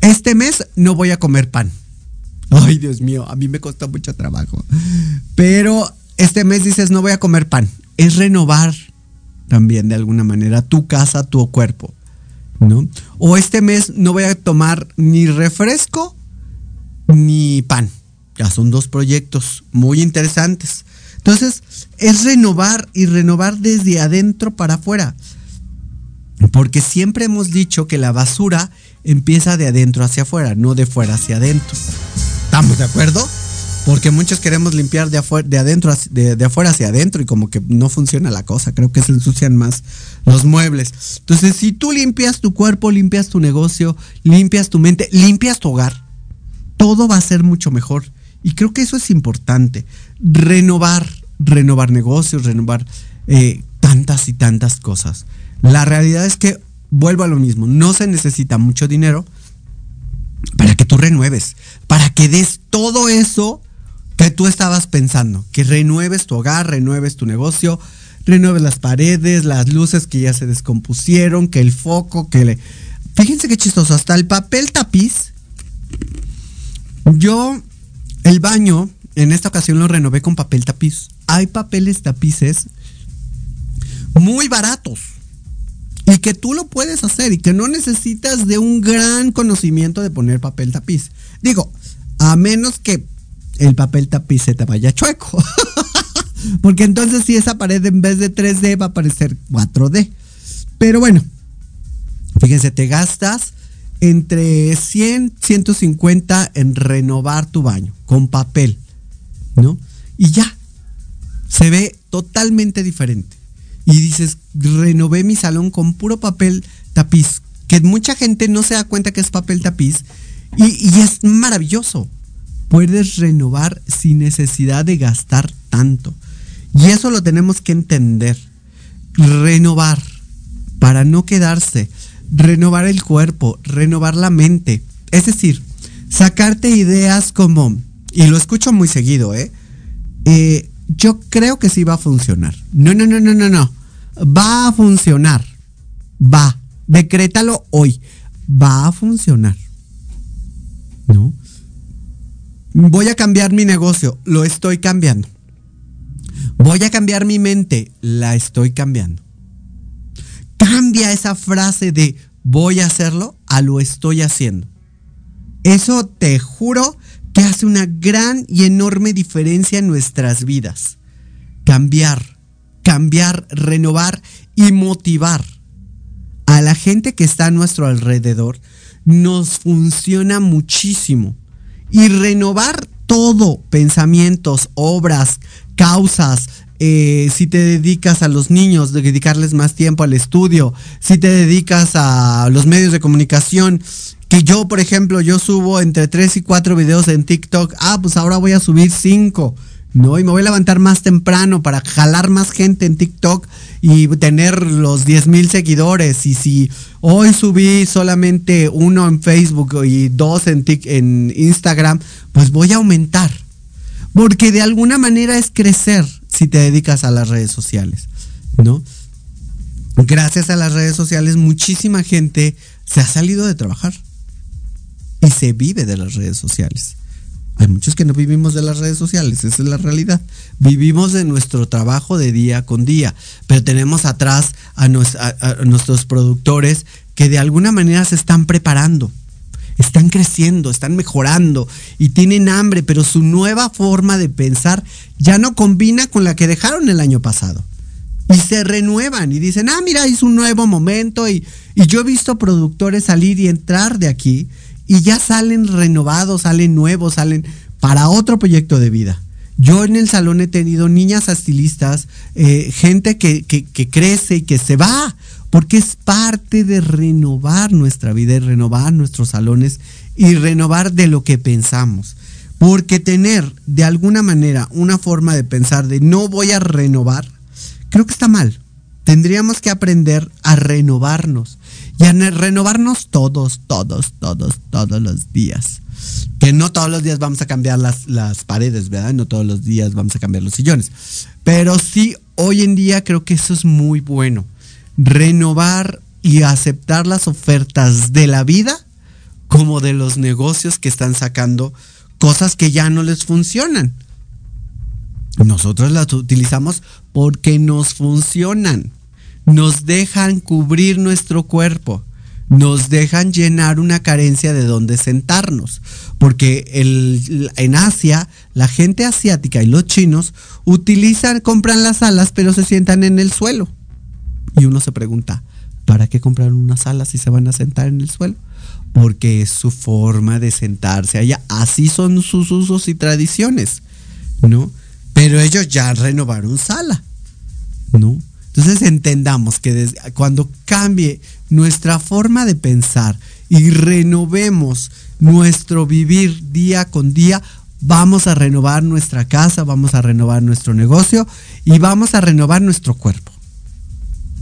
S2: este mes no voy a comer pan. Ay, Dios mío, a mí me costó mucho trabajo. Pero este mes dices, no voy a comer pan. Es renovar también de alguna manera tu casa, tu cuerpo. O este mes no voy a tomar ni refresco ni pan. Ya son dos proyectos muy interesantes. Entonces, es renovar y renovar desde adentro para afuera. Porque siempre hemos dicho que la basura empieza de adentro hacia afuera, no de fuera hacia adentro. ¿Estamos de acuerdo? Porque muchos queremos limpiar de, afuera, de adentro, de, de, afuera hacia adentro y como que no funciona la cosa. Creo que se ensucian más los muebles. Entonces, si tú limpias tu cuerpo, limpias tu negocio, limpias tu mente, limpias tu hogar, todo va a ser mucho mejor. Y creo que eso es importante. Renovar, renovar negocios, renovar eh, tantas y tantas cosas. La realidad es que, vuelvo a lo mismo, no se necesita mucho dinero para que tú renueves, para que des todo eso que tú estabas pensando, que renueves tu hogar, renueves tu negocio, renueves las paredes, las luces que ya se descompusieron, que el foco, que le... Fíjense qué chistoso, hasta el papel tapiz. Yo, el baño, en esta ocasión lo renové con papel tapiz. Hay papeles tapices muy baratos y que tú lo puedes hacer y que no necesitas de un gran conocimiento de poner papel tapiz. Digo, a menos que el papel tapiz se te vaya chueco. (laughs) Porque entonces si esa pared en vez de 3D va a parecer 4D. Pero bueno, fíjense, te gastas entre 100, 150 en renovar tu baño con papel, ¿no? Y ya, se ve totalmente diferente y dices, renové mi salón con puro papel tapiz, que mucha gente no se da cuenta que es papel tapiz y, y es maravilloso. Puedes renovar sin necesidad de gastar tanto. Y eso lo tenemos que entender. Renovar para no quedarse. Renovar el cuerpo, renovar la mente. Es decir, sacarte ideas como, y lo escucho muy seguido, ¿eh? eh yo creo que sí va a funcionar. No, no, no, no, no, no. Va a funcionar. Va. Decrétalo hoy. Va a funcionar. ¿No? Voy a cambiar mi negocio. Lo estoy cambiando. Voy a cambiar mi mente. La estoy cambiando. Cambia esa frase de voy a hacerlo a lo estoy haciendo. Eso te juro que hace una gran y enorme diferencia en nuestras vidas. Cambiar, cambiar, renovar y motivar a la gente que está a nuestro alrededor, nos funciona muchísimo. Y renovar todo, pensamientos, obras, causas, eh, si te dedicas a los niños, dedicarles más tiempo al estudio, si te dedicas a los medios de comunicación, que yo, por ejemplo, yo subo entre 3 y 4 videos en TikTok, ah, pues ahora voy a subir 5. No, y me voy a levantar más temprano para jalar más gente en TikTok y tener los 10 mil seguidores. Y si hoy subí solamente uno en Facebook y dos en, en Instagram, pues voy a aumentar. Porque de alguna manera es crecer si te dedicas a las redes sociales, ¿no? Gracias a las redes sociales muchísima gente se ha salido de trabajar y se vive de las redes sociales. Muchos que no vivimos de las redes sociales, esa es la realidad. Vivimos de nuestro trabajo de día con día, pero tenemos atrás a, nuestros productores que de alguna manera se están preparando, están creciendo, están mejorando y tienen hambre, pero su nueva forma de pensar ya no combina con la que dejaron el año pasado. Y se renuevan y dicen, ah, mira, es un nuevo momento. Y, y yo he visto productores salir y entrar de aquí y ya salen renovados, salen nuevos, salen para otro proyecto de vida. Yo en el salón he tenido niñas estilistas, eh, gente que, que, crece y que se va, porque es parte de renovar nuestra vida y renovar nuestros salones y renovar de lo que pensamos. Porque tener de alguna manera una forma de pensar de no voy a renovar, creo que está mal. Tendríamos que aprender a renovarnos y a renovarnos todos, todos, todos, todos los días. Que no todos los días vamos a cambiar las, las paredes, ¿verdad? No todos los días vamos a cambiar los sillones. Pero sí, hoy en día creo que eso es muy bueno. Renovar y aceptar las ofertas de la vida como de los negocios que están sacando cosas que ya no les funcionan. Nosotros las utilizamos porque nos funcionan nos dejan cubrir nuestro cuerpo, nos dejan llenar una carencia de donde sentarnos. Porque en Asia, la gente asiática y los chinos utilizan, compran las alas, pero se sientan en el suelo. Y uno se pregunta, ¿para qué comprar unas alas si se van a sentar en el suelo? Porque es su forma de sentarse allá. Así son sus usos y tradiciones, ¿no? Pero ellos ya renovaron sala, ¿no? Entonces entendamos que cuando cambie nuestra forma de pensar y renovemos nuestro vivir día con día, vamos a renovar nuestra casa, vamos a renovar nuestro negocio y vamos a renovar nuestro cuerpo.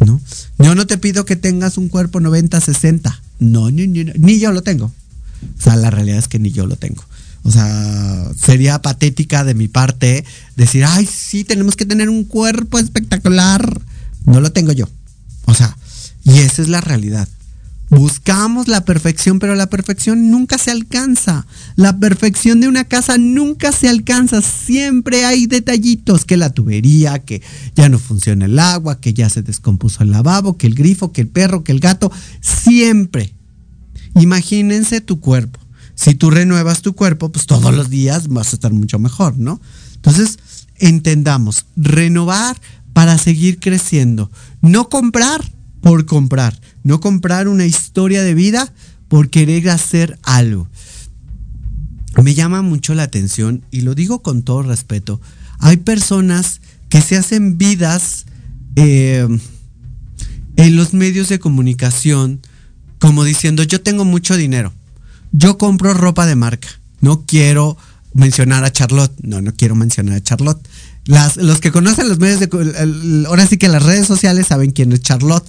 S2: ¿no? Yo no te pido que tengas un cuerpo 90-60. No, ni, ni, yo lo tengo. O sea, la realidad es que ni yo lo tengo. O sea, sería patética de mi parte decir, ay, sí, tenemos que tener un cuerpo espectacular. No lo tengo yo. O sea, y esa es la realidad. Buscamos la perfección, pero la perfección nunca se alcanza. La perfección de una casa nunca se alcanza. Siempre hay detallitos, que la tubería, que ya no funciona el agua, que ya se descompuso el lavabo, que el grifo, que el perro, que el gato. Siempre. Imagínense tu cuerpo. Si tú renuevas tu cuerpo, pues todos los días vas a estar mucho mejor, ¿no? Entonces, entendamos, renovar para seguir creciendo. No comprar por comprar, no comprar una historia de vida por querer hacer algo. Me llama mucho la atención y lo digo con todo respeto. Hay personas que se hacen vidas eh, en los medios de comunicación como diciendo yo tengo mucho dinero, yo compro ropa de marca, no quiero mencionar a Charlotte, no, no quiero mencionar a Charlotte, los que conocen los medios de ahora sí que las redes sociales saben quién es Charlotte.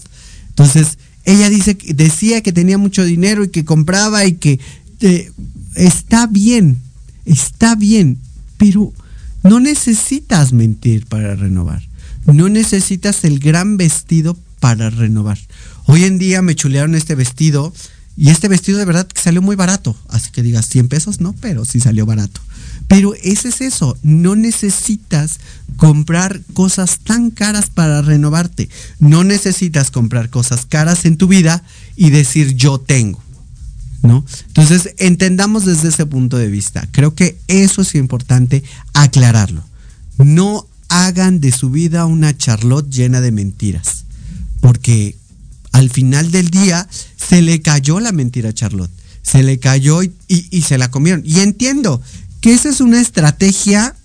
S2: Entonces, ella dice decía que tenía mucho dinero y que compraba y que eh, está bien, está bien, pero no necesitas mentir para renovar. No necesitas el gran vestido para renovar. Hoy en día me chulearon este vestido y este vestido de verdad que salió muy barato. Así que digas 100 pesos, no, pero sí salió barato. Pero ese es eso, no necesitas comprar cosas tan caras para renovarte. No necesitas comprar cosas caras en tu vida y decir yo tengo. ¿No? Entonces, entendamos desde ese punto de vista. Creo que eso es importante aclararlo. No hagan de su vida una charlotte llena de mentiras. Porque al final del día se le cayó la mentira a Charlotte. Se le cayó y, y se la comieron. Y entiendo que esa es una estrategia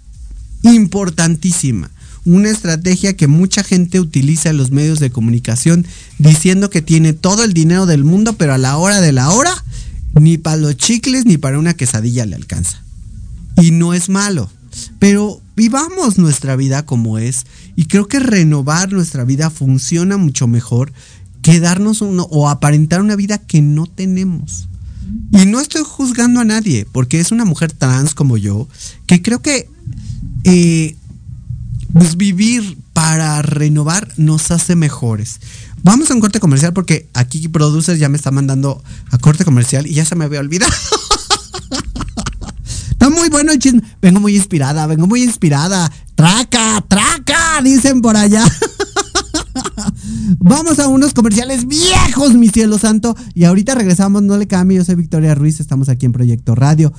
S2: importantísima. Una estrategia que mucha gente utiliza en los medios de comunicación diciendo que tiene todo el dinero del mundo, pero a la hora de la hora, ni para los chicles ni para una quesadilla le alcanza. Y no es malo. Pero vivamos nuestra vida como es. Y creo que renovar nuestra vida funciona mucho mejor que darnos uno o aparentar una vida que no tenemos. Y no estoy juzgando a nadie, porque es una mujer trans como yo, que creo que eh, pues vivir para renovar nos hace mejores. Vamos a un corte comercial porque aquí Producers ya me está mandando a corte comercial y ya se me había olvidado. (laughs) está muy bueno el chisme. Vengo muy inspirada, vengo muy inspirada. Traca, traca, dicen por allá. (laughs) Vamos a unos comerciales viejos, mi cielo santo. Y ahorita regresamos, no le cambie. Yo soy Victoria Ruiz, estamos aquí en Proyecto Radio.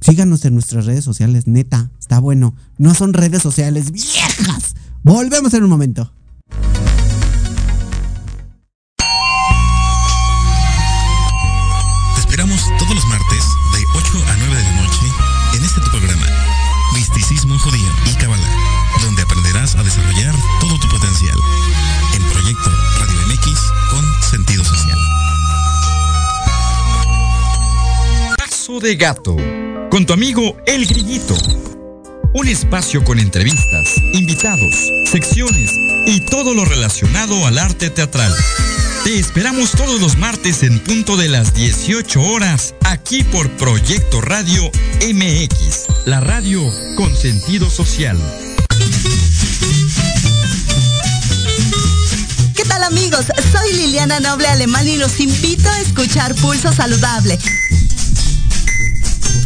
S2: Síganos en nuestras redes sociales, neta, está bueno. No son redes sociales viejas. Volvemos en un momento.
S7: De
S11: gato con tu amigo El Grillito. Un espacio con entrevistas, invitados, secciones y todo lo relacionado al arte teatral. Te esperamos todos los martes en punto de las 18 horas, aquí por Proyecto Radio MX, la radio con sentido social.
S10: ¿Qué tal amigos? Soy Liliana Noble Alemán y los invito a escuchar Pulso Saludable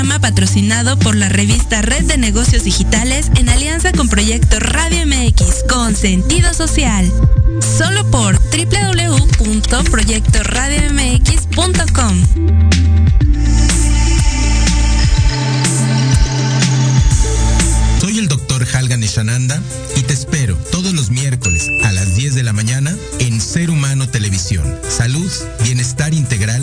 S12: Patrocinado por la revista Red de Negocios Digitales en alianza con Proyecto Radio MX con sentido social. Solo por www.proyectoradiomx.com.
S7: Soy el doctor Halgan Ishananda y te espero todos los miércoles a las 10 de la mañana en Ser Humano Televisión. Salud, bienestar integral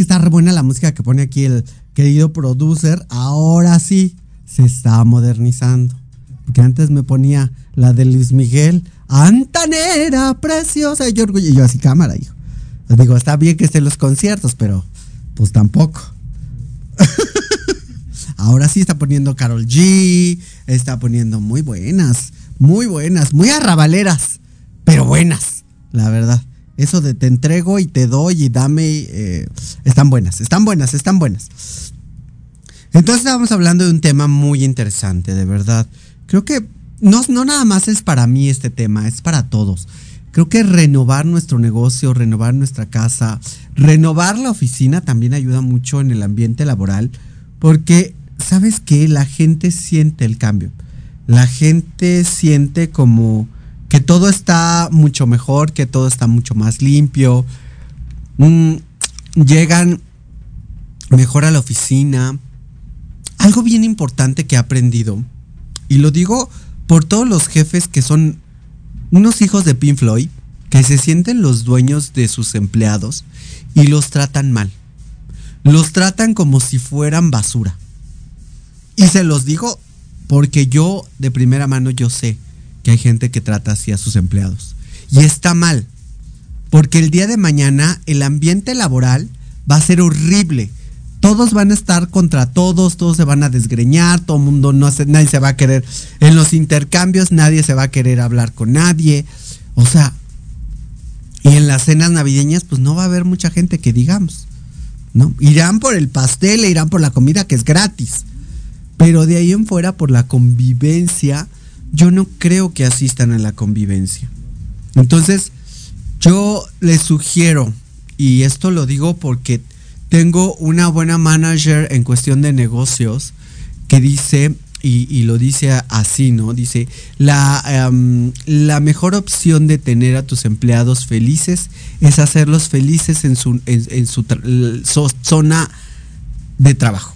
S2: que está re buena la música que pone aquí el querido producer. Ahora sí, se está modernizando. Porque antes me ponía la de Luis Miguel, Antanera, preciosa. Y yo, y yo así, cámara, hijo. Les digo, está bien que estén los conciertos, pero pues tampoco. (laughs) Ahora sí está poniendo Carol G, está poniendo muy buenas, muy buenas, muy arrabaleras, pero buenas, la verdad. Eso de te entrego y te doy y dame, eh, están buenas, están buenas, están buenas. Entonces estábamos hablando de un tema muy interesante, de verdad. Creo que no, no nada más es para mí este tema, es para todos. Creo que renovar nuestro negocio, renovar nuestra casa, renovar la oficina también ayuda mucho en el ambiente laboral, porque, ¿sabes qué? La gente siente el cambio. La gente siente como que todo está mucho mejor, que todo está mucho más limpio. Llegan mejor a la oficina. Algo bien importante que he aprendido, y lo digo por todos los jefes que son unos hijos de Pink Floyd, que se sienten los dueños de sus empleados y los tratan mal. Los tratan como si fueran basura. Y se los digo porque yo de primera mano yo sé que hay gente que trata así a sus empleados. Y está mal, porque el día de mañana el ambiente laboral va a ser horrible. Todos van a estar contra todos, todos se van a desgreñar, todo el mundo no hace, nadie se va a querer en los intercambios, nadie se va a querer hablar con nadie. O sea, y en las cenas navideñas, pues no va a haber mucha gente que digamos. ¿no? Irán por el pastel, e irán por la comida que es gratis. Pero de ahí en fuera, por la convivencia, yo no creo que asistan a la convivencia. Entonces, yo les sugiero, y esto lo digo porque tengo una buena manager en cuestión de negocios que dice, y, lo dice así, ¿no? Dice, la, em, la, mejor opción de tener a tus empleados felices es hacerlos felices en su, en, su zona de trabajo,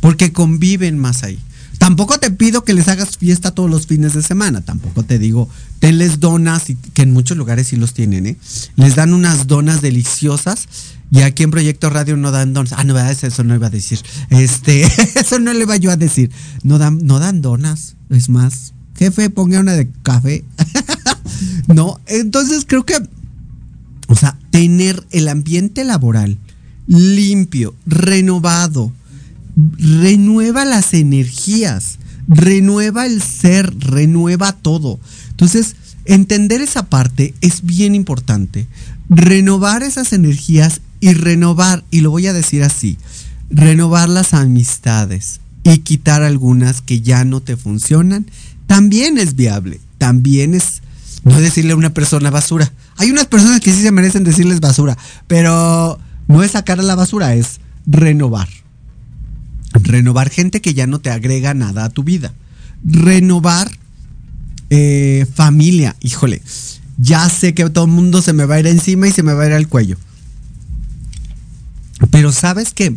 S2: porque conviven más ahí. Tampoco te pido que les hagas fiesta todos los fines de semana, tampoco te digo, tenles donas, que en muchos lugares sí los tienen, ¿eh? Les dan unas donas deliciosas y aquí en Proyecto Radio no dan donas. Ah, no, eso no iba a decir. Este, (laughs) eso no le iba yo a decir. No dan, no dan donas. Es más, jefe, ponga una de café. (laughs) no, entonces creo que, o sea, tener el ambiente laboral limpio, renovado, renueva las energías, renueva el ser, renueva todo. Entonces, entender esa parte es bien importante. Renovar esas energías y renovar, y lo voy a decir así, renovar las amistades y quitar algunas que ya no te funcionan, también es viable, también es no decirle a una persona basura. Hay unas personas que sí se merecen decirles basura, pero no es sacar a la basura, es renovar. Renovar gente que ya no te agrega nada a tu vida. Renovar eh, familia. Híjole, ya sé que todo el mundo se me va a ir encima y se me va a ir al cuello. Pero sabes que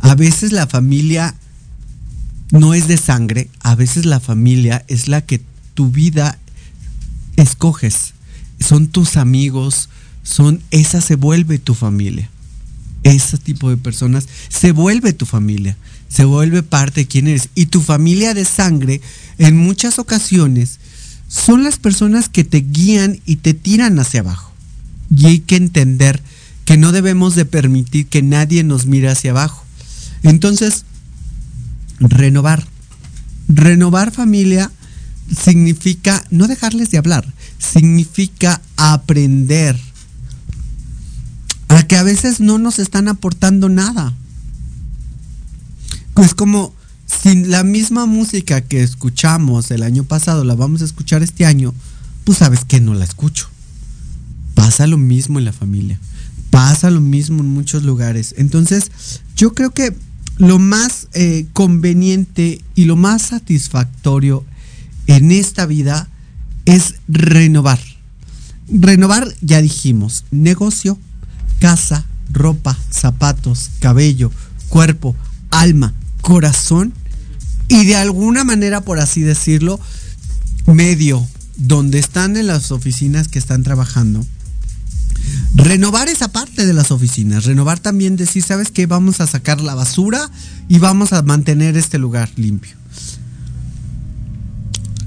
S2: a veces la familia no es de sangre, a veces la familia es la que tu vida escoges. Son tus amigos, son esa se vuelve tu familia ese tipo de personas se vuelve tu familia, se vuelve parte de quién eres. Y tu familia de sangre, en muchas ocasiones, son las personas que te guían y te tiran hacia abajo. Y hay que entender que no debemos de permitir que nadie nos mire hacia abajo. Entonces, renovar. Renovar familia significa no dejarles de hablar, significa aprender a que a veces no nos están aportando nada. Es como si la misma música que escuchamos el año pasado la vamos a escuchar este año, pues sabes que no la escucho. Pasa lo mismo en la familia, pasa lo mismo en muchos lugares. Entonces, yo creo que lo más eh, conveniente y lo más satisfactorio en esta vida es renovar. Renovar, ya dijimos, negocio, casa, ropa, zapatos, cabello, cuerpo, alma, corazón y de alguna manera, por así decirlo, medio donde están en las oficinas que están trabajando. Renovar esa parte de las oficinas, renovar también decir, ¿sabes qué? Vamos a sacar la basura y vamos a mantener este lugar limpio.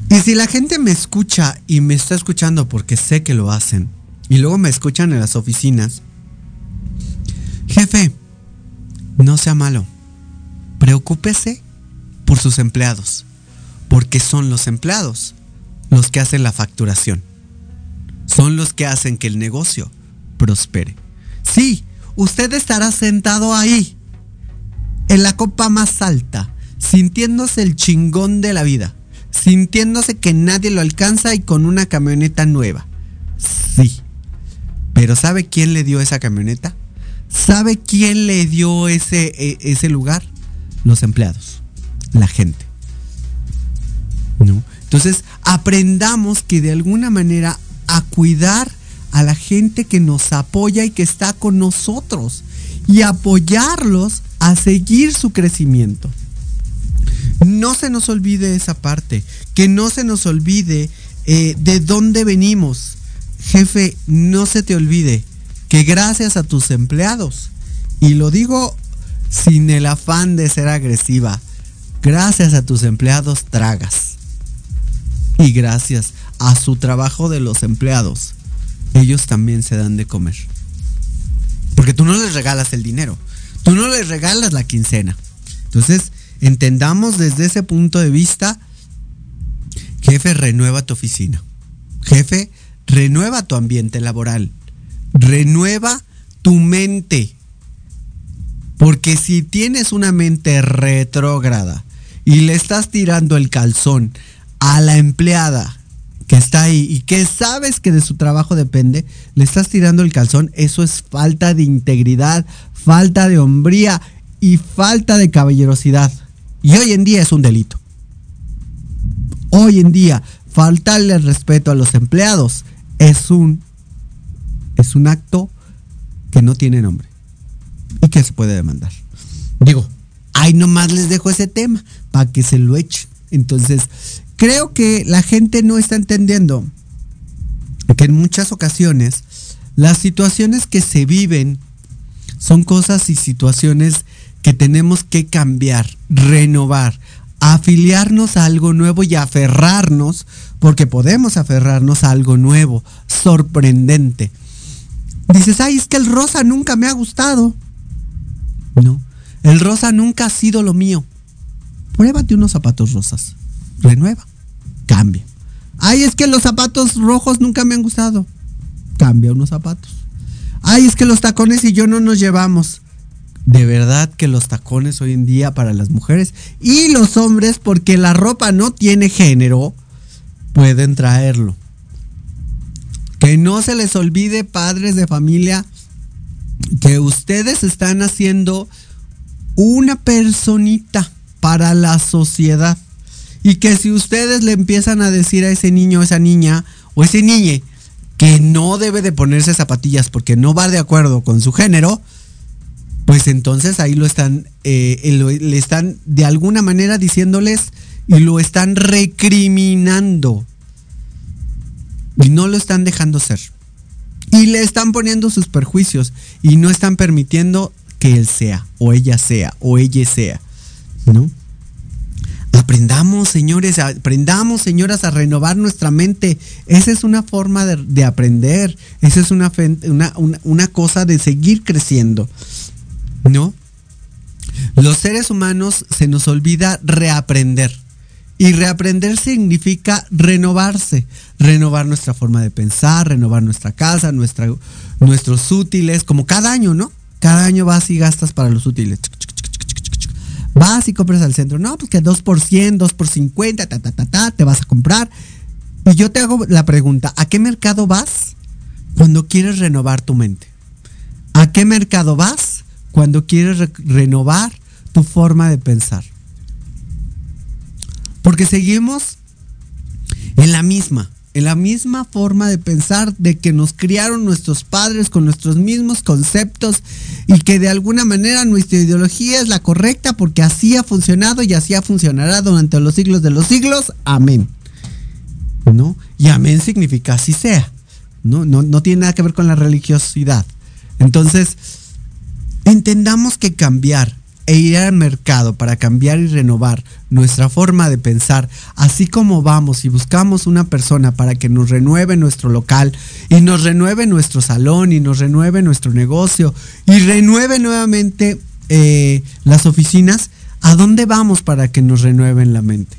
S2: Y si la gente me escucha y me está escuchando porque sé que lo hacen, y luego me escuchan en las oficinas, Jefe, no sea malo. Preocúpese por sus empleados, porque son los empleados los que hacen la facturación. Son los que hacen que el negocio prospere. Sí, usted estará sentado ahí, en la copa más alta, sintiéndose el chingón de la vida, sintiéndose que nadie lo alcanza y con una camioneta nueva. Sí. Pero ¿sabe quién le dio esa camioneta? ¿Sabe quién le dio ese, e, ese lugar? Los empleados, la gente. ¿No? Entonces, aprendamos que de alguna manera a cuidar a la gente que nos apoya y que está con nosotros y apoyarlos a seguir su crecimiento. No se nos olvide esa parte, que no se nos olvide eh, de dónde venimos. Jefe, no se te olvide que gracias a tus empleados, y lo digo sin el afán de ser agresiva, gracias a tus empleados tragas. Y gracias a su trabajo de los empleados, ellos también se dan de comer. Porque tú no les regalas el dinero, tú no les regalas la quincena. Entonces, entendamos desde ese punto de vista, jefe, renueva tu oficina. Jefe, renueva tu ambiente laboral. Renueva tu mente. Porque si tienes una mente retrógrada y le estás tirando el calzón a la empleada que está ahí y que sabes que de su trabajo depende, le estás tirando el calzón, eso es falta de integridad, falta de hombría y falta de caballerosidad. Y hoy en día es un delito. Hoy en día, faltarle respeto a los empleados es un es un acto que no tiene nombre y que se puede demandar. Digo, ahí nomás les dejo ese tema para que se lo echen. Entonces, creo que la gente no está entendiendo que en muchas ocasiones las situaciones que se viven son cosas y situaciones que tenemos que cambiar, renovar, afiliarnos a algo nuevo y aferrarnos, porque podemos aferrarnos a algo nuevo, sorprendente. Dices, ay, es que el rosa nunca me ha gustado. No, el rosa nunca ha sido lo mío. Pruébate unos zapatos rosas. Renueva. Cambia. Ay, es que los zapatos rojos nunca me han gustado. Cambia unos zapatos. Ay, es que los tacones y yo no nos llevamos. De verdad que los tacones hoy en día para las mujeres y los hombres, porque la ropa no tiene género, pueden traerlo. Que no se les olvide, padres de familia, que ustedes están haciendo una personita para la sociedad. Y que si ustedes le empiezan a decir a ese niño, esa niña o ese niñe que no debe de ponerse zapatillas porque no va de acuerdo con su género, pues entonces ahí lo están, eh, le están de alguna manera diciéndoles y lo están recriminando. Y no lo están dejando ser. Y le están poniendo sus perjuicios y no están permitiendo que él sea, o ella sea, o ella sea. ¿No? Aprendamos, señores, aprendamos, señoras, a renovar nuestra mente. Esa es una forma de, aprender. Esa es una, una, una cosa de seguir creciendo. ¿No? Los seres humanos se nos olvida reaprender. Y reaprender significa renovarse, renovar nuestra forma de pensar, renovar nuestra casa, nuestra, nuestros útiles, como cada año, ¿no? Cada año vas y gastas para los útiles. Vas y compras al centro. No, pues que 2 por 100, 2 por 50, ta, ta, ta, ta, te vas a comprar. Y yo te hago la pregunta, ¿a qué mercado vas cuando quieres renovar tu mente? ¿A qué mercado vas cuando quieres re renovar tu forma de pensar? Porque seguimos en la misma, en la misma forma de pensar de que nos criaron nuestros padres con nuestros mismos conceptos y que de alguna manera nuestra ideología es la correcta porque así ha funcionado y así funcionará durante los siglos de los siglos. Amén. ¿No? Y amén significa así sea. No, no, no tiene nada que ver con la religiosidad. Entonces, entendamos que cambiar e ir al mercado para cambiar y renovar nuestra forma de pensar, así como vamos y buscamos una persona para que nos renueve nuestro local y nos renueve nuestro salón y nos renueve nuestro negocio y renueve nuevamente eh, las oficinas, ¿a dónde vamos para que nos renueven la mente?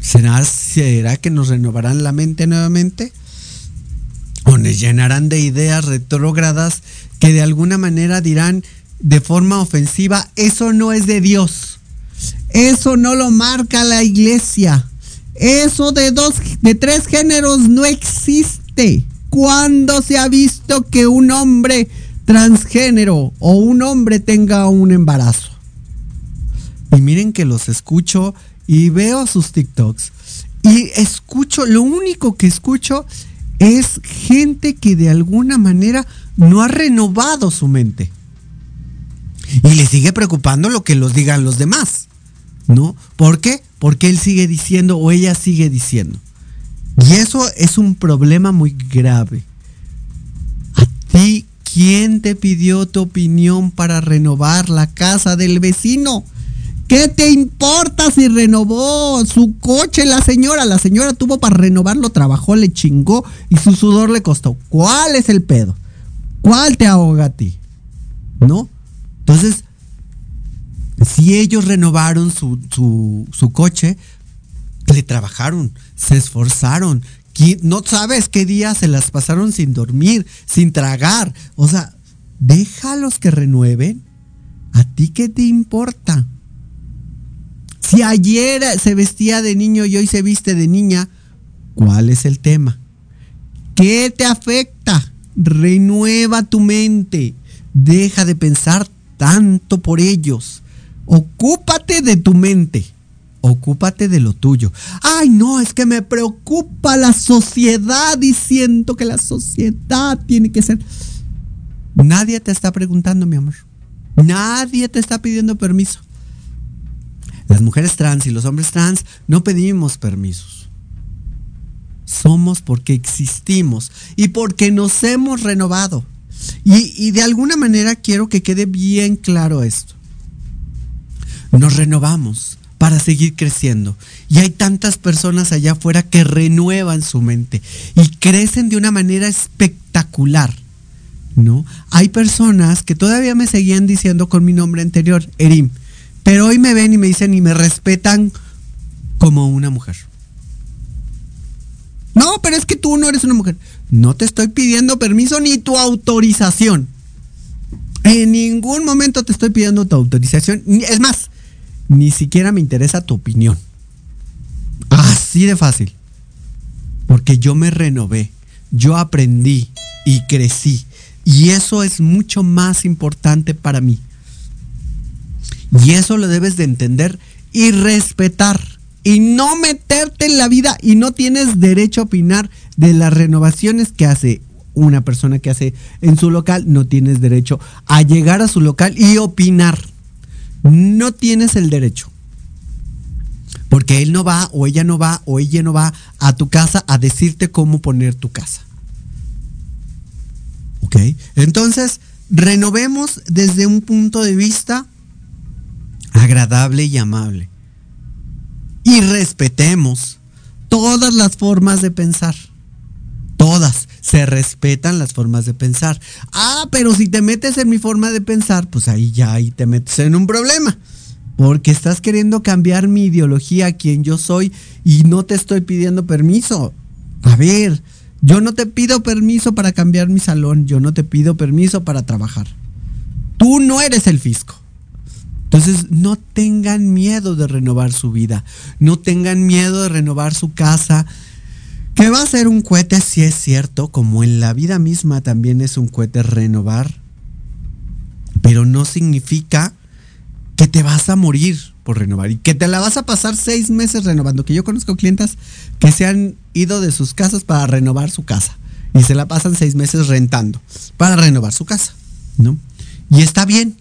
S2: ¿Será, ¿Será que nos renovarán la mente nuevamente? ¿O nos llenarán de ideas retrógradas que de alguna manera dirán, de forma ofensiva, eso no es de Dios. Eso no lo marca la iglesia. Eso de dos, de tres géneros no existe. ¿Cuándo se ha visto que un hombre transgénero o un hombre tenga un embarazo? Y miren que los escucho y veo sus TikToks. Y escucho, lo único que escucho es gente que de alguna manera no ha renovado su mente. Y le sigue preocupando lo que los digan los demás. ¿No? ¿Por qué? Porque él sigue diciendo o ella sigue diciendo. Y eso es un problema muy grave. ¿A ti quién te pidió tu opinión para renovar la casa del vecino? ¿Qué te importa si renovó su coche la señora? La señora tuvo para renovarlo, trabajó, le chingó y su sudor le costó. ¿Cuál es el pedo? ¿Cuál te ahoga a ti? ¿No? Entonces, si ellos renovaron su, su, coche, le trabajaron, se esforzaron. No sabes qué día se las pasaron sin dormir, sin tragar. O sea, déjalos que renueven. ¿A ti qué te importa? Si ayer se vestía de niño y hoy se viste de niña, ¿cuál es el tema? ¿Qué te afecta? Renueva tu mente. Deja de pensar tanto por ellos. Ocúpate de tu mente. Ocúpate de lo tuyo. Ay, no, es que me preocupa la sociedad y siento que la sociedad tiene que ser... Nadie te está preguntando, mi amor. Nadie te está pidiendo permiso. Las mujeres trans y los hombres trans no pedimos permisos. Somos porque existimos y porque nos hemos renovado. Y, de alguna manera quiero que quede bien claro esto. Nos renovamos para seguir creciendo. Y hay tantas personas allá afuera que renuevan su mente y crecen de una manera espectacular. ¿No? Hay personas que todavía me seguían diciendo con mi nombre anterior, Erim, pero hoy me ven y me dicen y me respetan como una mujer. No, pero es que tú no eres una mujer. No te estoy pidiendo permiso ni tu autorización. En ningún momento te estoy pidiendo tu autorización. Es más, ni siquiera me interesa tu opinión. Así de fácil. Porque yo me renové, yo aprendí y crecí. Y eso es mucho más importante para mí. Y eso lo debes de entender y respetar. Y no meterte en la vida y no tienes derecho a opinar de las renovaciones que hace una persona que hace en su local. No tienes derecho a llegar a su local y opinar. No tienes el derecho. Porque él no va o ella no va o ella no va a tu casa a decirte cómo poner tu casa. ¿Ok? Entonces, renovemos desde un punto de vista agradable y amable. Y respetemos todas las formas de pensar. Todas. Se respetan las formas de pensar. Ah, pero si te metes en mi forma de pensar, pues ahí ya ahí te metes en un problema. Porque estás queriendo cambiar mi ideología, quien yo soy, y no te estoy pidiendo permiso. A ver, yo no te pido permiso para cambiar mi salón, yo no te pido permiso para trabajar. Tú no eres el fisco. Entonces, no tengan miedo de renovar su vida, no tengan miedo de renovar su casa, que va a ser un cohete si es cierto, como en la vida misma también es un cohete renovar, pero no significa que te vas a morir por renovar y que te la vas a pasar seis meses renovando, que yo conozco clientas que se han ido de sus casas para renovar su casa y se la pasan seis meses rentando para renovar su casa, ¿no? Y está bien,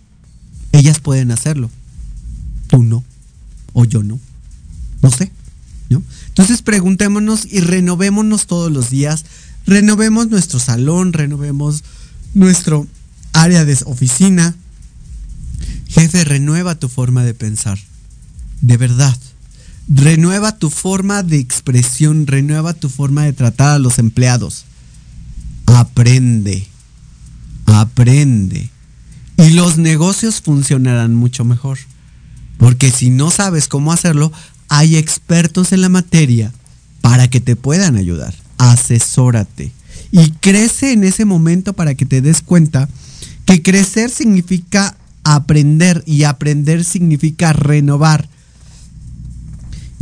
S2: ellas pueden hacerlo. Tú no. O yo no. No sé. ¿no? Entonces preguntémonos y renovémonos todos los días. Renovemos nuestro salón, renovemos nuestro área de oficina. Jefe, renueva tu forma de pensar. De verdad. Renueva tu forma de expresión, renueva tu forma de tratar a los empleados. Aprende. Aprende y los negocios funcionarán mucho mejor. Porque si no sabes cómo hacerlo, hay expertos en la materia para que te puedan ayudar. Asesórate. Y crece en ese momento para que te des cuenta que crecer significa aprender y aprender significa renovar.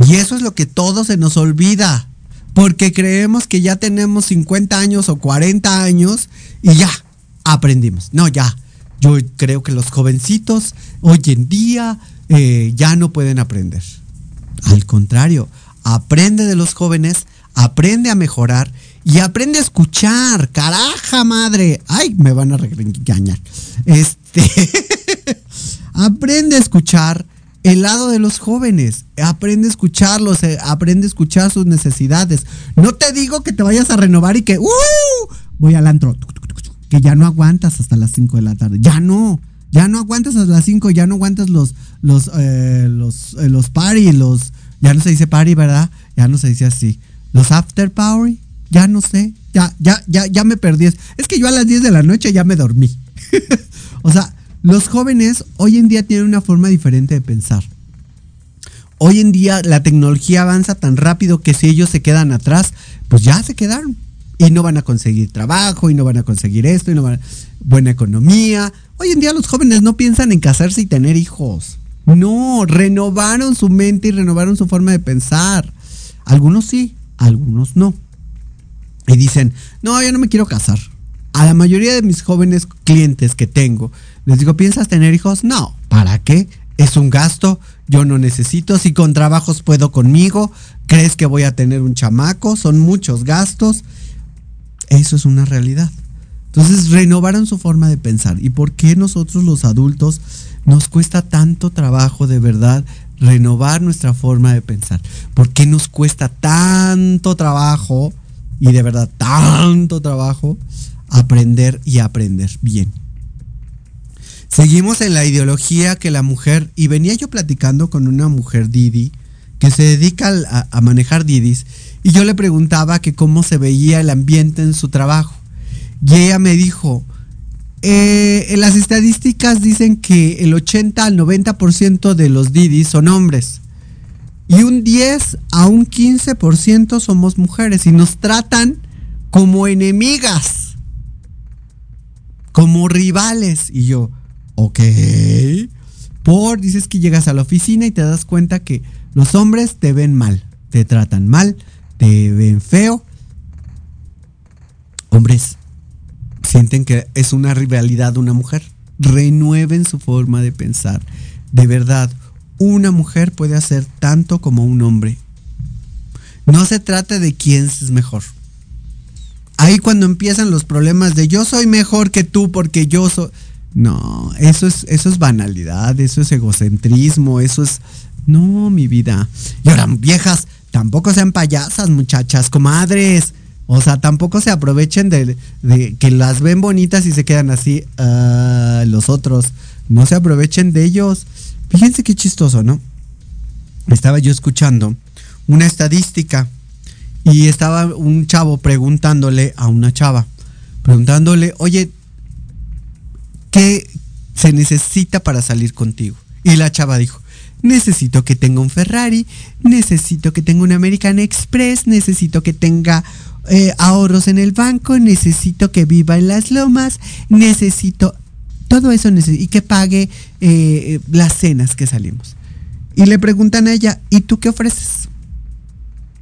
S2: Y eso es lo que todo se nos olvida. Porque creemos que ya tenemos 50 años o 40 años y ya aprendimos. No, ya yo creo que los jovencitos hoy en día eh, ya no pueden aprender. Al contrario, aprende de los jóvenes, aprende a mejorar y aprende a escuchar. Caraja madre. Ay, me van a regañar. Este. (laughs) aprende a escuchar el lado de los jóvenes. Aprende a escucharlos, eh, aprende a escuchar sus necesidades. No te digo que te vayas a renovar y que, ¡uh! Voy al antro que ya no aguantas hasta las 5 de la tarde. Ya no, Ya no aguantas a las 5, ya no aguantas los los eh, los eh, los party, los ya no se dice party, ¿verdad? Ya no se dice así. Los after party, ya no sé. Ya ya ya ya me perdí. Es que yo a las 10 de la noche ya me dormí. (laughs) o sea, los jóvenes hoy en día tienen una forma diferente de pensar. Hoy en día la tecnología avanza tan rápido que si ellos se quedan atrás, pues ya se quedaron. Y no van a conseguir trabajo, y no van a conseguir esto, y no van a... buena economía. Hoy en día los jóvenes no piensan en casarse y tener hijos. No, renovaron su mente y renovaron su forma de pensar. Algunos sí, algunos no. Y dicen, no, yo no me quiero casar. A la mayoría de mis jóvenes clientes que tengo, les digo, ¿piensas tener hijos? No, ¿para qué? Es un gasto, yo no necesito, si con trabajos puedo conmigo, ¿crees que voy a tener un chamaco? Son muchos gastos. Eso es una realidad. Entonces renovaron su forma de pensar. ¿Y por qué nosotros los adultos nos cuesta tanto trabajo de verdad renovar nuestra forma de pensar? ¿Por qué nos cuesta tanto trabajo y de verdad tanto trabajo aprender y aprender bien? Seguimos en la ideología que la mujer, y venía yo platicando con una mujer Didi, que se dedica a, manejar Didis, y yo le preguntaba que cómo se veía el ambiente en su trabajo. Y ella me dijo, eh, las estadísticas dicen que el 80 al 90% de los Didis son hombres. Y un 10 a un 15% somos mujeres y nos tratan como enemigas, como rivales. Y yo, ok. Por, dices que llegas a la oficina y te das cuenta que los hombres te ven mal, te tratan mal, te ven feo. Hombres, sienten que es una rivalidad una mujer. Renueven su forma de pensar. De verdad, una mujer puede hacer tanto como un hombre. No se trata de quién es mejor. Ahí cuando empiezan los problemas de yo soy mejor que tú porque yo soy... No, eso es, eso es banalidad, eso es egocentrismo, eso es... No, mi vida. Y ahora, viejas, tampoco sean payasas, muchachas, comadres. O sea, tampoco se aprovechen de, de que las ven bonitas y se quedan así uh, los otros. No se aprovechen de ellos. Fíjense qué chistoso, ¿no? Estaba yo escuchando una estadística y estaba un chavo preguntándole a una chava, preguntándole, oye, ¿qué se necesita para salir contigo? Y la chava dijo, necesito que tenga un Ferrari, necesito que tenga un American Express, necesito que tenga eh, ahorros en el banco, necesito que viva en las lomas, necesito todo eso y que pague eh, las cenas que salimos. Y le preguntan a ella, ¿y tú qué ofreces?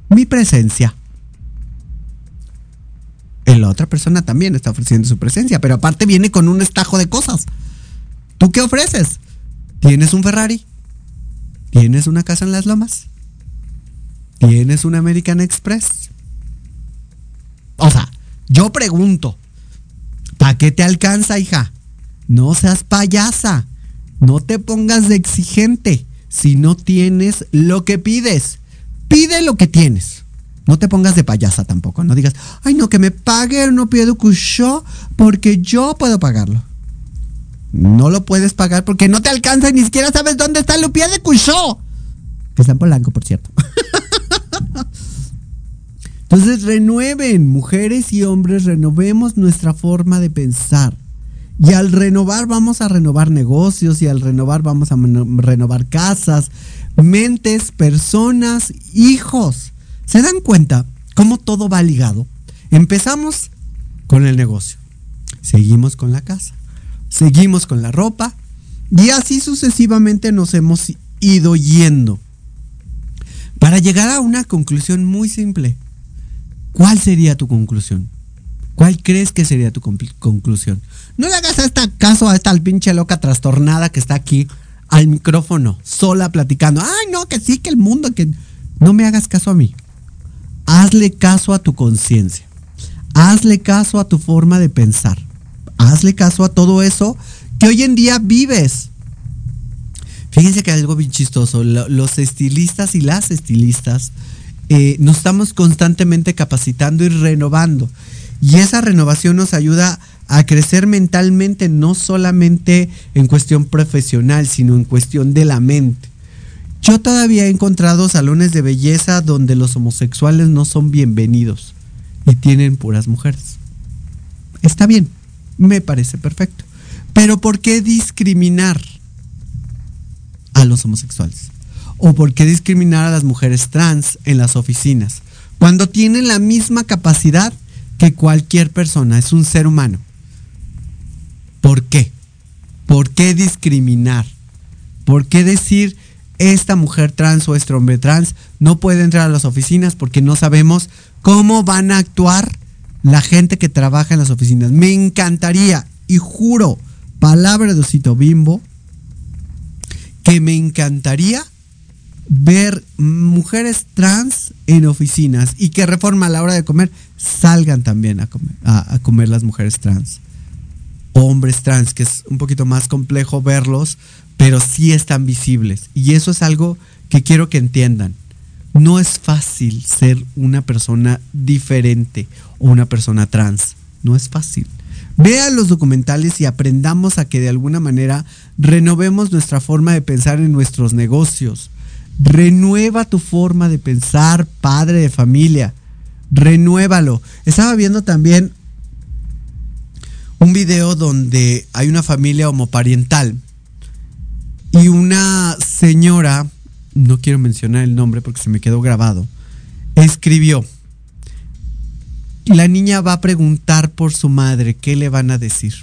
S2: Mi presencia. La otra persona también está ofreciendo su presencia, pero aparte viene con un estajo de cosas. ¿Tú qué ofreces? ¿Tienes un Ferrari? ¿Tienes una casa en las lomas? ¿Tienes un American Express? O sea, yo pregunto, ¿para qué te alcanza, hija? No seas payasa. No te pongas de exigente si no tienes lo que pides. Pide lo que tienes. No te pongas de payasa tampoco. No digas, ay, no, que me pague no pido cucho porque yo puedo pagarlo. No lo puedes pagar porque no te alcanza y ni siquiera sabes dónde está pie de Cushó. Que está en Polanco, por cierto. (laughs) Entonces renueven, mujeres y hombres, renovemos nuestra forma de pensar. Y al renovar vamos a renovar negocios y al renovar vamos a renovar casas, mentes, personas, hijos. ¿Se dan cuenta cómo todo va ligado? Empezamos con el negocio, seguimos con la casa, seguimos con la ropa y así sucesivamente nos hemos ido yendo. Para llegar a una conclusión muy simple, ¿cuál sería tu conclusión? ¿Cuál crees que sería tu conclusión? No le hagas caso a esta pinche loca trastornada que está aquí al micrófono, sola platicando. Ay, no, que sí, que el mundo, que... No me hagas caso a mí. Hazle caso a tu conciencia. Hazle caso a tu forma de pensar. Hazle caso a todo eso que hoy en día vives. Fíjense que algo bien chistoso. Los estilistas y las estilistas eh, nos estamos constantemente capacitando y renovando. Y esa renovación nos ayuda a crecer mentalmente, no solamente en cuestión profesional, sino en cuestión de la mente. Yo todavía he encontrado salones de belleza donde los homosexuales no son bienvenidos y tienen puras mujeres. Está bien, me parece perfecto. Pero ¿por qué discriminar a los homosexuales? ¿O por qué discriminar a las mujeres trans en las oficinas? Cuando tienen la misma capacidad que cualquier persona, es un ser humano. ¿Por qué? ¿Por qué discriminar? ¿Por qué decir esta mujer trans o este hombre trans no puede entrar a las oficinas porque no sabemos cómo van a actuar la gente que trabaja en las oficinas? Me encantaría, y juro, palabra de Osito Bimbo, que me encantaría ver mujeres trans en oficinas y que reforma a la hora de comer salgan también a comer, a, comer las mujeres trans. Hombres trans, que es un poquito más complejo verlos, pero sí están visibles. Y eso es algo que quiero que entiendan. No es fácil ser una persona diferente o una persona trans. No es fácil. Vean los documentales y aprendamos a que de alguna manera renovemos nuestra forma de pensar en nuestros negocios. Renueva tu forma de pensar, padre de familia. Renuévalo. Estaba viendo también un video donde hay una familia homoparental y una señora, no quiero mencionar el nombre porque se me quedó grabado, escribió, la niña va a preguntar por su madre, ¿qué le van a decir?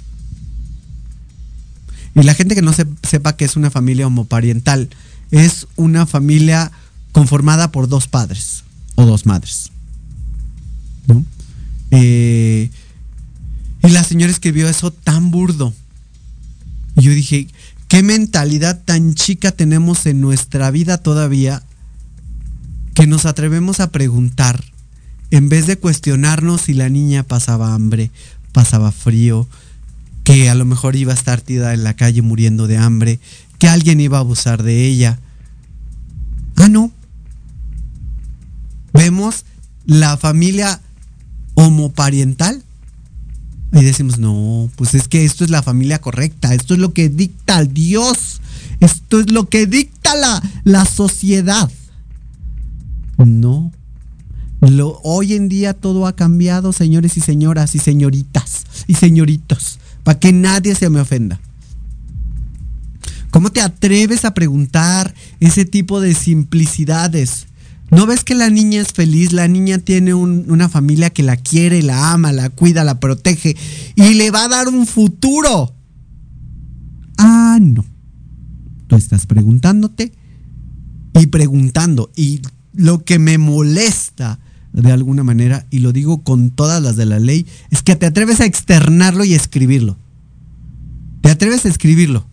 S2: Y la gente que no sepa que es una familia homoparental, es una familia conformada por dos padres o dos madres. ¿no? Eh, y la señora escribió eso tan burdo. Y yo dije, ¿qué mentalidad tan chica tenemos en nuestra vida todavía que nos atrevemos a preguntar en vez de cuestionarnos si la niña pasaba hambre, pasaba frío, que a lo mejor iba a estar tirada en la calle muriendo de hambre, que alguien iba a abusar de ella. Ah, no. Vemos la familia homoparental y decimos, no, pues es que esto es la familia correcta, esto es lo que dicta el Dios, esto es lo que dicta la, la sociedad. No, hoy en día todo ha cambiado, señores y señoras y señoritas y señoritos, para que nadie se me ofenda. ¿Cómo te atreves a preguntar ese tipo de simplicidades? ¿No ves que la niña es feliz? La niña tiene una familia que la quiere, la ama, la cuida, la protege y le va a dar un futuro. Ah, no. Tú estás preguntándote y preguntando. Y lo que me molesta de alguna manera, y lo digo con todas las de la ley, es que te atreves a externarlo y escribirlo. Te atreves a escribirlo.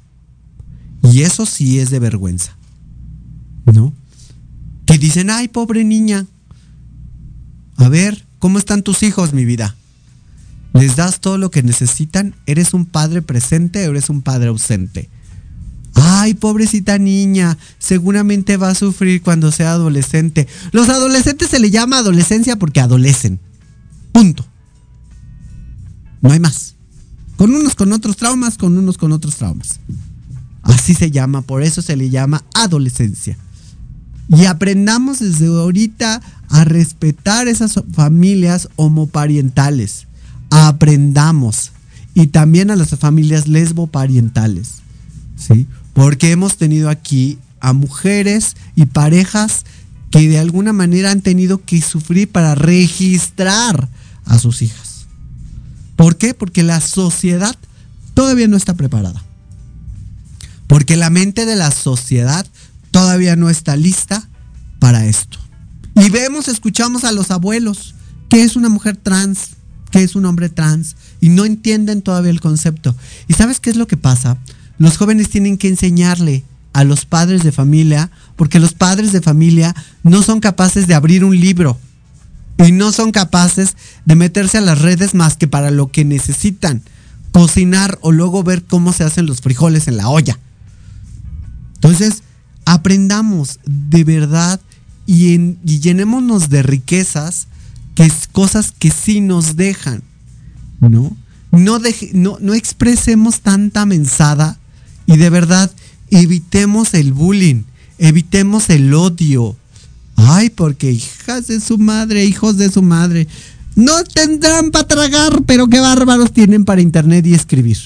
S2: Y eso sí es de vergüenza. ¿No? Dicen, ay, pobre niña. A ver, ¿cómo están tus hijos, mi vida? ¿Les das todo lo que necesitan? ¿Eres un padre presente o eres un padre ausente? Ay, pobrecita niña, seguramente va a sufrir cuando sea adolescente. Los adolescentes se le llama adolescencia porque adolecen. Punto. No hay más. Con unos con otros traumas, con unos con otros traumas. Así se llama, por eso se le llama adolescencia. Y aprendamos desde ahorita a respetar esas familias homoparentales. Aprendamos. Y también a las familias lesboparientales. ¿Sí? Porque hemos tenido aquí a mujeres y parejas que de alguna manera han tenido que sufrir para registrar a sus hijas. ¿Por qué? Porque la sociedad todavía no está preparada. Porque la mente de la sociedad todavía no está lista para esto. Y vemos, escuchamos a los abuelos, que es una mujer trans, que es un hombre trans, y no entienden todavía el concepto. ¿Y sabes qué es lo que pasa? los jóvenes tienen que enseñarle a los padres de familia, porque los padres de familia no son capaces de abrir un libro y no son capaces de meterse a las redes más que para lo que necesitan, cocinar o luego ver cómo se hacen los frijoles en la olla. Entonces, aprendamos de verdad y, llenémonos de riquezas, que es cosas que sí nos dejan, ¿no? no, deje, no, no expresemos tanta mensada y de verdad evitemos el bullying, evitemos el odio. Ay, porque hijas de su madre, hijos de su madre, no tendrán para tragar, pero qué bárbaros tienen para internet y escribir.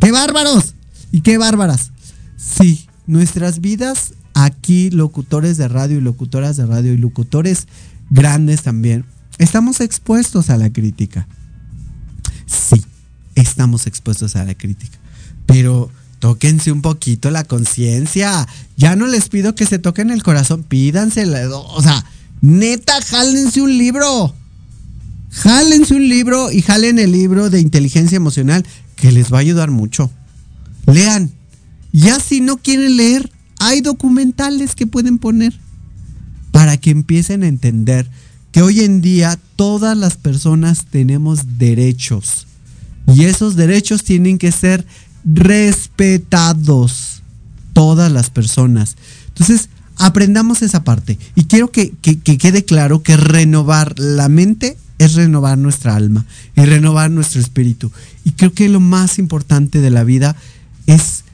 S2: ¡Qué bárbaros! ¿Y qué bárbaras? Sí, nuestras vidas aquí, locutores de radio y locutoras de radio y locutores grandes también, estamos expuestos a la crítica. Sí, estamos expuestos a la crítica. Pero tóquense un poquito la conciencia. Ya no les pido que se toquen el corazón, pídanse. O sea, neta, jálense un libro. Jálense un libro y jalen el libro de inteligencia emocional que les va a ayudar mucho. Lean. Ya si no quieren leer, hay documentales que pueden poner para que empiecen a entender que hoy en día todas las personas tenemos derechos y esos derechos tienen que ser respetados todas las personas. Entonces, aprendamos esa parte y quiero que, que quede claro que renovar la mente es renovar nuestra alma y renovar nuestro espíritu. Y creo que lo más importante de la vida es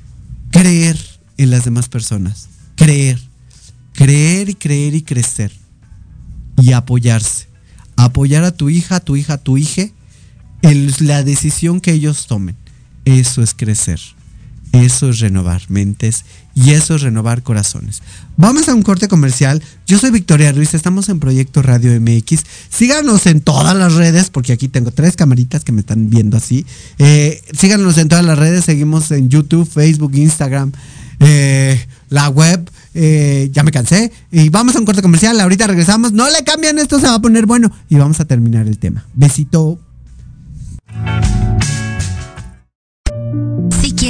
S2: creer en las demás personas. Creer. Creer y creer y crecer. Y apoyarse. Apoyar a tu hija, a tu hija, a tu hija en la decisión que ellos tomen. Eso es crecer. Eso es renovar mentes y eso es renovar corazones. Vamos a un corte comercial. Yo soy Victoria Ruiz, estamos en Proyecto Radio MX. Síganos en todas las redes, porque aquí tengo tres camaritas que me están viendo así. Eh, síganos en todas las redes, seguimos en YouTube, Facebook, Instagram, eh, la web. Eh, ya me cansé. Y vamos a un corte comercial. Ahorita regresamos. No le cambian, esto se va a poner bueno. Y vamos a terminar el tema. Besito.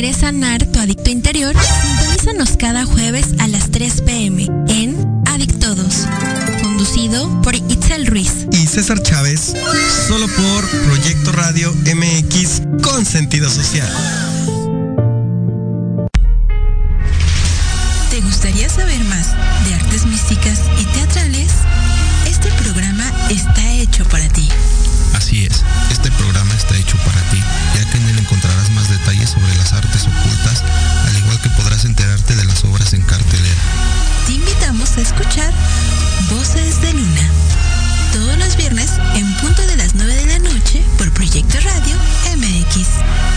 S12: Quieres sanar tu adicto interior, sintonízanos cada jueves a las 3 pm en Adictodos, conducido por Itzel Ruiz
S13: y César Chávez, solo por Proyecto Radio MX con sentido social.
S12: ¿Te gustaría saber más de artes místicas y teatrales? Este programa está hecho para ti.
S7: Así es, este programa está hecho para ti, en él encontrarás más detalles sobre las artes ocultas, al igual que podrás enterarte de las obras en cartelera.
S12: Te invitamos a escuchar Voces de Luna, todos los viernes en punto de las 9 de la noche por Proyecto Radio MX.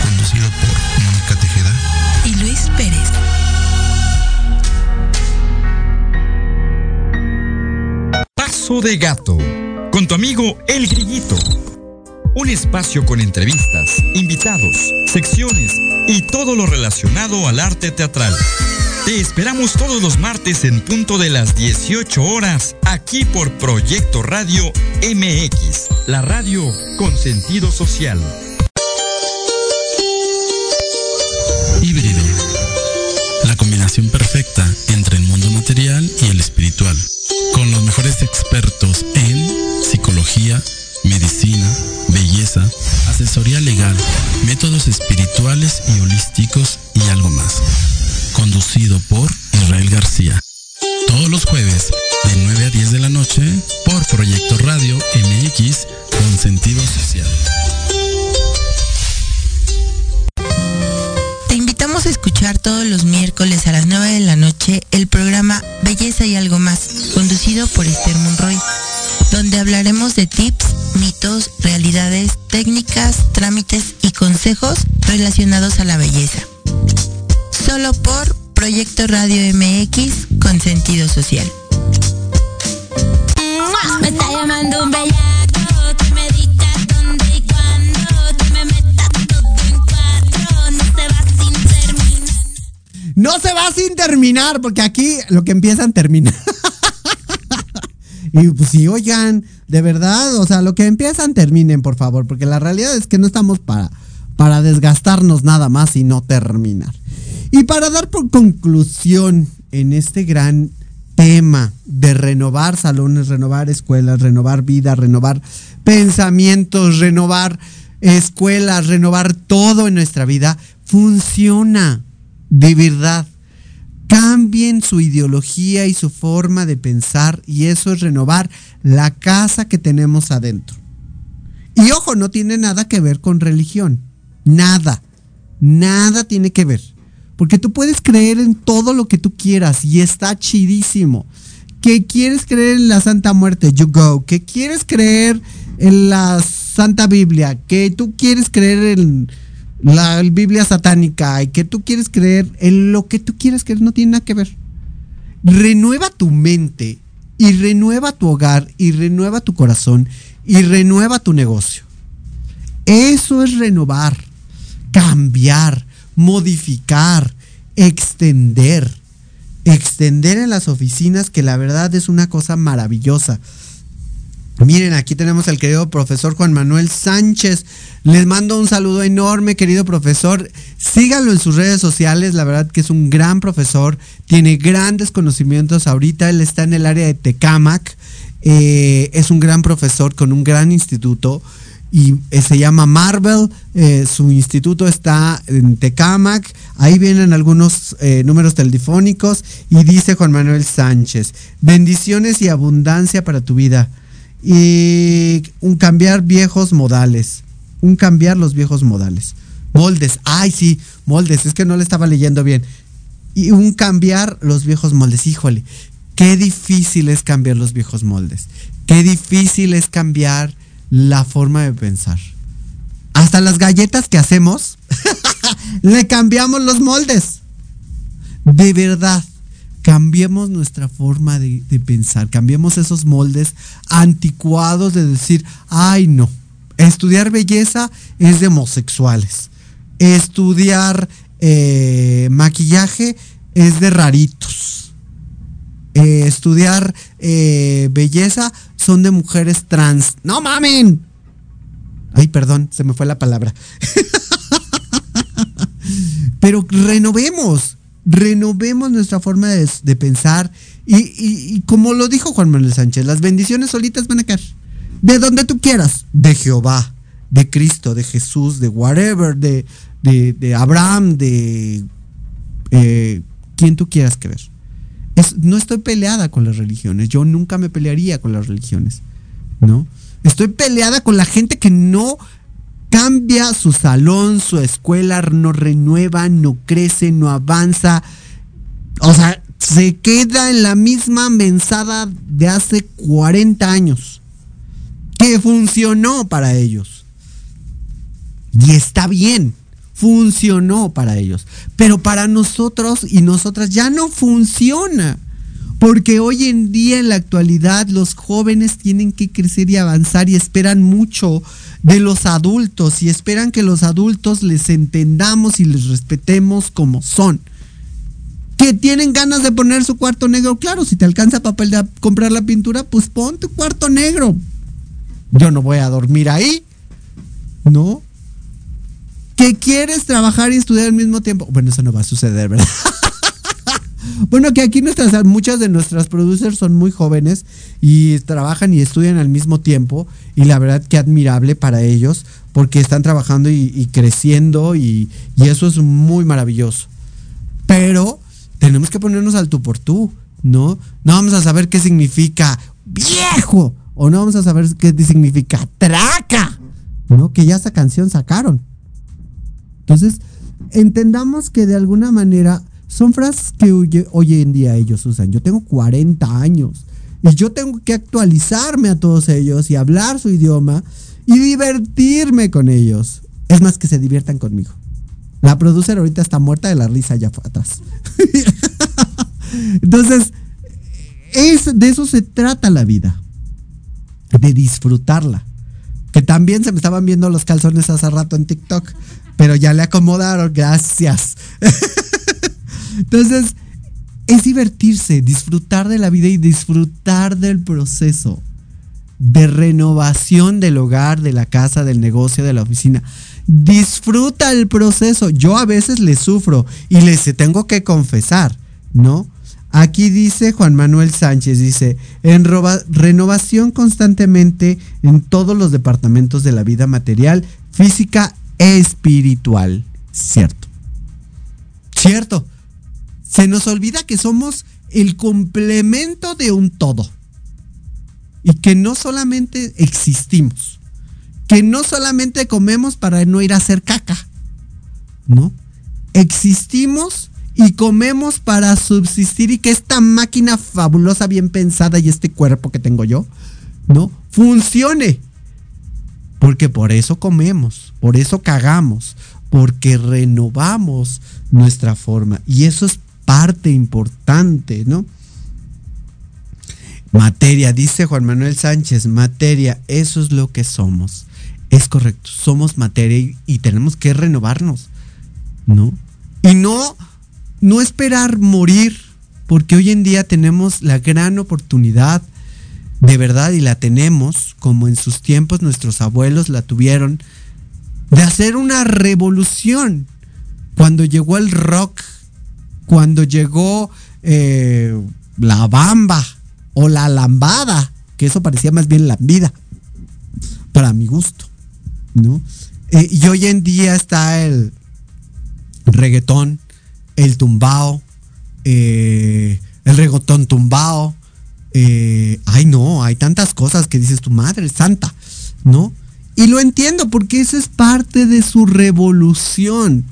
S7: Conducido por Mónica Tejeda
S12: y Luis Pérez.
S11: Paso de gato, con tu amigo El Grillito. Un espacio con entrevistas, invitados, secciones y todo lo relacionado al arte teatral. Te esperamos todos los martes en punto de las 18 horas, aquí por Proyecto Radio MX, la radio con sentido social.
S7: Híbrido. La combinación perfecta entre el mundo material y el espiritual. Con los mejores expertos asesoría legal, métodos espirituales y holísticos y algo más. Conducido por Israel García. Todos los jueves de 9 a 10 de la noche por Proyecto Radio MX con sentido social.
S12: Te invitamos a escuchar todos los miércoles a las 9 de la noche el programa Belleza y algo más, conducido por Esther Monroy donde hablaremos de tips, trámites y consejos relacionados a la belleza. Solo por Proyecto Radio MX con sentido social.
S14: Me está llamando un bellaco que me diga dónde y cuándo, que me meta todo en cuatro, no se va sin terminar.
S2: No se va sin terminar, porque aquí lo que empiezan termina. (laughs) Y pues sí, oigan, de verdad, o sea, lo que empiezan terminen, por favor, porque la realidad es que no estamos para, para desgastarnos nada más y no terminar. Y para dar por conclusión en este gran tema de renovar salones, renovar escuelas, renovar vida, renovar pensamientos, renovar escuelas, renovar todo en nuestra vida, funciona de verdad. Cambien su ideología y su forma de pensar y eso es renovar la casa que tenemos adentro. Y ojo, no tiene nada que ver con religión. Nada. Nada tiene que ver. Porque tú puedes creer en todo lo que tú quieras y está chidísimo. Que quieres creer en la Santa Muerte, you go. Que quieres creer en la Santa Biblia. Que tú quieres creer en la Biblia satánica. Y que tú quieres creer en lo que tú quieras creer. No tiene nada que ver. Renueva tu mente y renueva tu hogar y renueva tu corazón y renueva tu negocio. Eso es renovar, cambiar, modificar, extender. Extender en las oficinas, que la verdad es una cosa maravillosa. Miren, aquí tenemos al querido profesor Juan Manuel Sánchez. Les mando un saludo enorme, querido profesor. Síganlo en sus redes sociales. La verdad que es un gran profesor. Tiene grandes conocimientos. Ahorita él está en el área de Tecamac. Eh, es un gran profesor con un gran instituto y eh, se llama Marvel. Eh, su instituto está en Tecamac. Ahí vienen algunos números telefónicos y dice Juan Manuel Sánchez, bendiciones y abundancia para tu vida. Y un cambiar viejos modales. Un cambiar los viejos modales. Moldes. Ay, sí, moldes. Es que no le estaba leyendo bien. Y un cambiar los viejos moldes. Híjole, qué difícil es cambiar los viejos moldes. Qué difícil es cambiar la forma de pensar. Hasta las galletas que hacemos, (laughs) le cambiamos los moldes. De verdad, cambiemos nuestra forma de, pensar, cambiemos esos moldes anticuados de decir, ay no, estudiar belleza es de homosexuales, estudiar eh, maquillaje es de raritos, eh, estudiar eh, belleza son de mujeres trans. No mamen. Ay, perdón, se me fue la palabra. (laughs) Pero renovemos, renovemos nuestra forma de, de pensar. Y, y, como lo dijo Juan Manuel Sánchez, las bendiciones solitas van a caer. De donde tú quieras. De Jehová, de Cristo, de Jesús, de whatever, de, de, de Abraham, de eh, quien tú quieras creer. Es, no estoy peleada con las religiones. Yo nunca me pelearía con las religiones. ¿No? Estoy peleada con la gente que no cambia su salón, su escuela, no renueva, no crece, no avanza. O sea, se queda en la misma mensada de hace 40 años. Que funcionó para ellos. Y está bien funcionó para ellos. Pero para nosotros y nosotras ya no funciona. Porque hoy en día, en la actualidad, los jóvenes tienen que crecer y avanzar y esperan mucho de los adultos y esperan que los adultos les entendamos y les respetemos como son. Que tienen ganas de poner su cuarto negro, claro, si te alcanza papel de comprar la pintura, pues pon tu cuarto negro. Yo no voy a dormir ahí, ¿no? que quieres trabajar y estudiar al mismo tiempo. Bueno, eso no va a suceder, ¿verdad? (laughs) bueno, que aquí nuestras, muchas de nuestras producers son muy jóvenes y trabajan y estudian al mismo tiempo. Y la verdad que admirable para ellos porque están trabajando y, creciendo y, y eso es muy maravilloso. Pero tenemos que ponernos al tú por tú, ¿no? No vamos a saber qué significa viejo o no vamos a saber qué significa traca, ¿no? Que ya esa canción sacaron. Entonces, entendamos que de alguna manera son frases que hoy, hoy, en día ellos usan. Yo tengo 40 años y yo tengo que actualizarme a todos ellos y hablar su idioma y divertirme con ellos. Es más que se diviertan conmigo. La producer ahorita está muerta de la risa allá atrás. (laughs) Entonces, es, de eso se trata la vida. De disfrutarla. Que también se me estaban viendo los calzones hace rato en TikTok pero ya le acomodaron, gracias. (laughs) Entonces, es divertirse, disfrutar de la vida y disfrutar del proceso de renovación del hogar, de la casa, del negocio, de la oficina. Disfruta el proceso. Yo a veces le sufro y les tengo que confesar, ¿no? Aquí dice Juan Manuel Sánchez, dice, en renovación constantemente en todos los departamentos de la vida material, física espiritual. Cierto. Cierto. Se nos olvida que somos el complemento de un todo. Y que no solamente existimos, que no solamente comemos para no ir a hacer caca, ¿no? Existimos y comemos para subsistir y que esta máquina fabulosa, bien pensada y este cuerpo que tengo yo, ¿no? Funcione. Porque por eso comemos, por eso cagamos, porque renovamos nuestra forma. Y eso es parte importante, ¿no? Materia, dice Juan Manuel Sánchez, materia, eso es lo que somos. Es correcto, somos materia y, y tenemos que renovarnos, ¿no? Y no, no esperar morir, porque hoy en día tenemos la gran oportunidad, de verdad, y la tenemos, como en sus tiempos nuestros abuelos la tuvieron, de hacer una revolución. Cuando llegó el rock, cuando llegó eh, la bamba o la lambada, que eso parecía más bien lambida, para mi gusto, ¿no? Eh, y hoy en día está el reggaetón, el tumbao, eh, el reggaetón tumbao. Ay, no, hay tantas cosas que dices tu madre santa, ¿no? Y lo entiendo porque eso es parte de su revolución,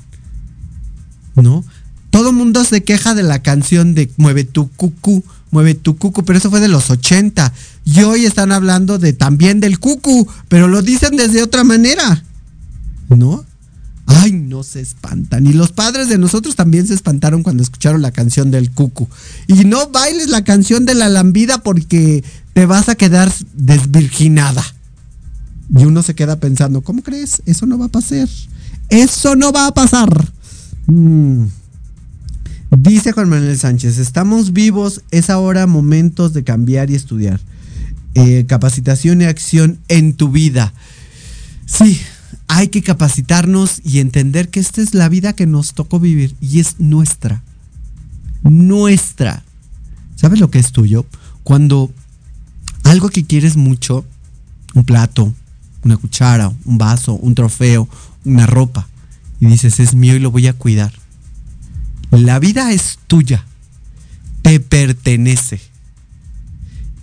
S2: ¿no? Todo mundo se queja de la canción de Mueve tu cucu, mueve tu cucu, pero eso fue de los 80. Y hoy están hablando de también del cucu, pero lo dicen desde otra manera, ¿no? Ay, no se espantan. Y los padres de nosotros también se espantaron cuando escucharon la canción del cucu. Y no bailes la canción de la lambida porque te vas a quedar desvirginada. Y uno se queda pensando, ¿cómo crees? Eso no va a pasar. Eso no va a pasar. Mm. Dice Juan Manuel Sánchez, estamos vivos, es ahora momentos de cambiar y estudiar. Eh, capacitación y acción en tu vida. Sí, hay que capacitarnos y entender que esta es la vida que nos tocó vivir y es nuestra. Nuestra. ¿Sabes lo que es tuyo? Cuando algo que quieres mucho, un plato, una cuchara, un vaso, un trofeo, una ropa, y dices, es mío y lo voy a cuidar. La vida es tuya, te pertenece.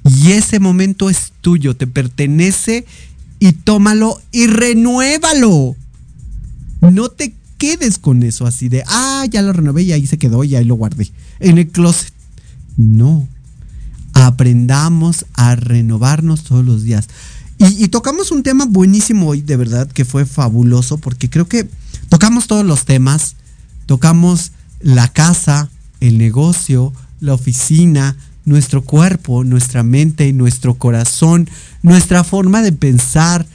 S2: Y ese momento es tuyo, te pertenece y tómalo y renuévalo. No te quedes con eso así de, ah, ya lo renové y ahí se quedó y ahí lo guardé en el closet. No. Aprendamos a renovarnos todos los días. Y, y, tocamos un tema buenísimo hoy, de verdad, que fue fabuloso, porque creo que tocamos todos los temas. Tocamos la casa, el negocio, la oficina, nuestro cuerpo, nuestra mente, nuestro corazón, nuestra forma de pensar.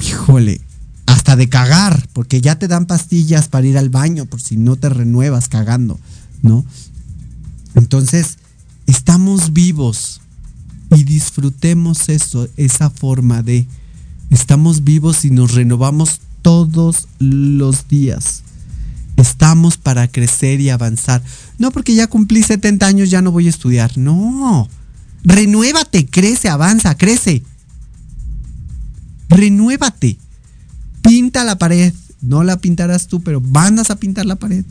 S2: Híjole, hasta de cagar, porque ya te dan pastillas para ir al baño por si no te renuevas cagando, ¿no? Entonces, estamos vivos y disfrutemos eso, esa forma de estamos vivos y nos renovamos todos los días. Estamos para crecer y avanzar. No porque ya cumplí 70 años ya no voy a estudiar. No. Renuévate, crece, avanza, crece. Renuévate. Pinta la pared. No la pintarás tú, pero vas a pintar la pared.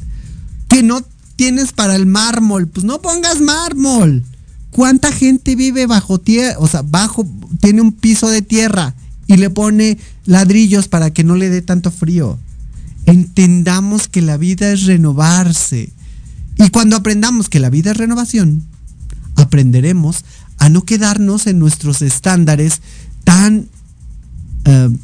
S2: Que no tienes para el mármol. Pues no pongas mármol. ¿Cuánta gente vive bajo tierra? O sea, bajo, tiene un piso de tierra y le pone ladrillos para que no le dé tanto frío. Entendamos que la vida es renovarse. Y cuando aprendamos que la vida es renovación, aprenderemos a no quedarnos en nuestros estándares tan... Uh,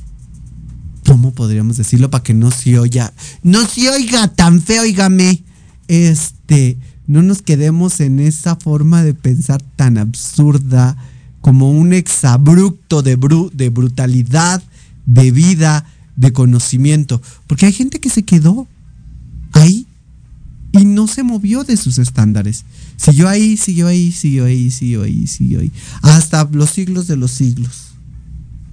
S2: ¿Cómo podríamos decirlo para que no se oiga? No se oiga tan feo, oígame. Este, no nos quedemos en esa forma de pensar tan absurda como un exabrupto de, bru de brutalidad, de vida, de conocimiento. Porque hay gente que se quedó ahí y no se movió de sus estándares. Siguió ahí, siguió ahí, siguió ahí, siguió ahí, siguió ahí. Hasta los siglos de los siglos.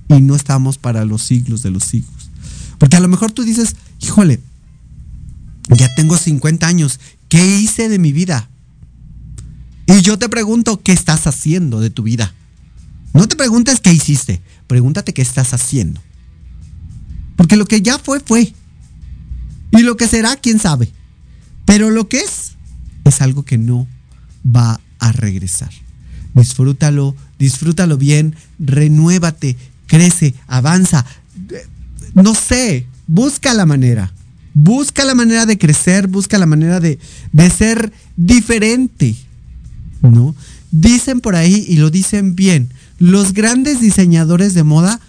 S2: Y no estamos para los siglos de los siglos. Porque a lo mejor tú dices, híjole, ya tengo 50 años, ¿qué hice de mi vida? Y yo te pregunto, ¿qué estás haciendo de tu vida? No te preguntes qué hiciste, pregúntate qué estás haciendo. Porque lo que ya fue, fue. Y lo que será, quién sabe. Pero lo que es, es algo que no va a regresar. Disfrútalo, disfrútalo bien, renuévate, crece, avanza, no sé, busca la manera. Busca la manera de crecer, busca la manera de, de ser diferente. ¿No? Dicen por ahí, y lo dicen bien, los grandes diseñadores de moda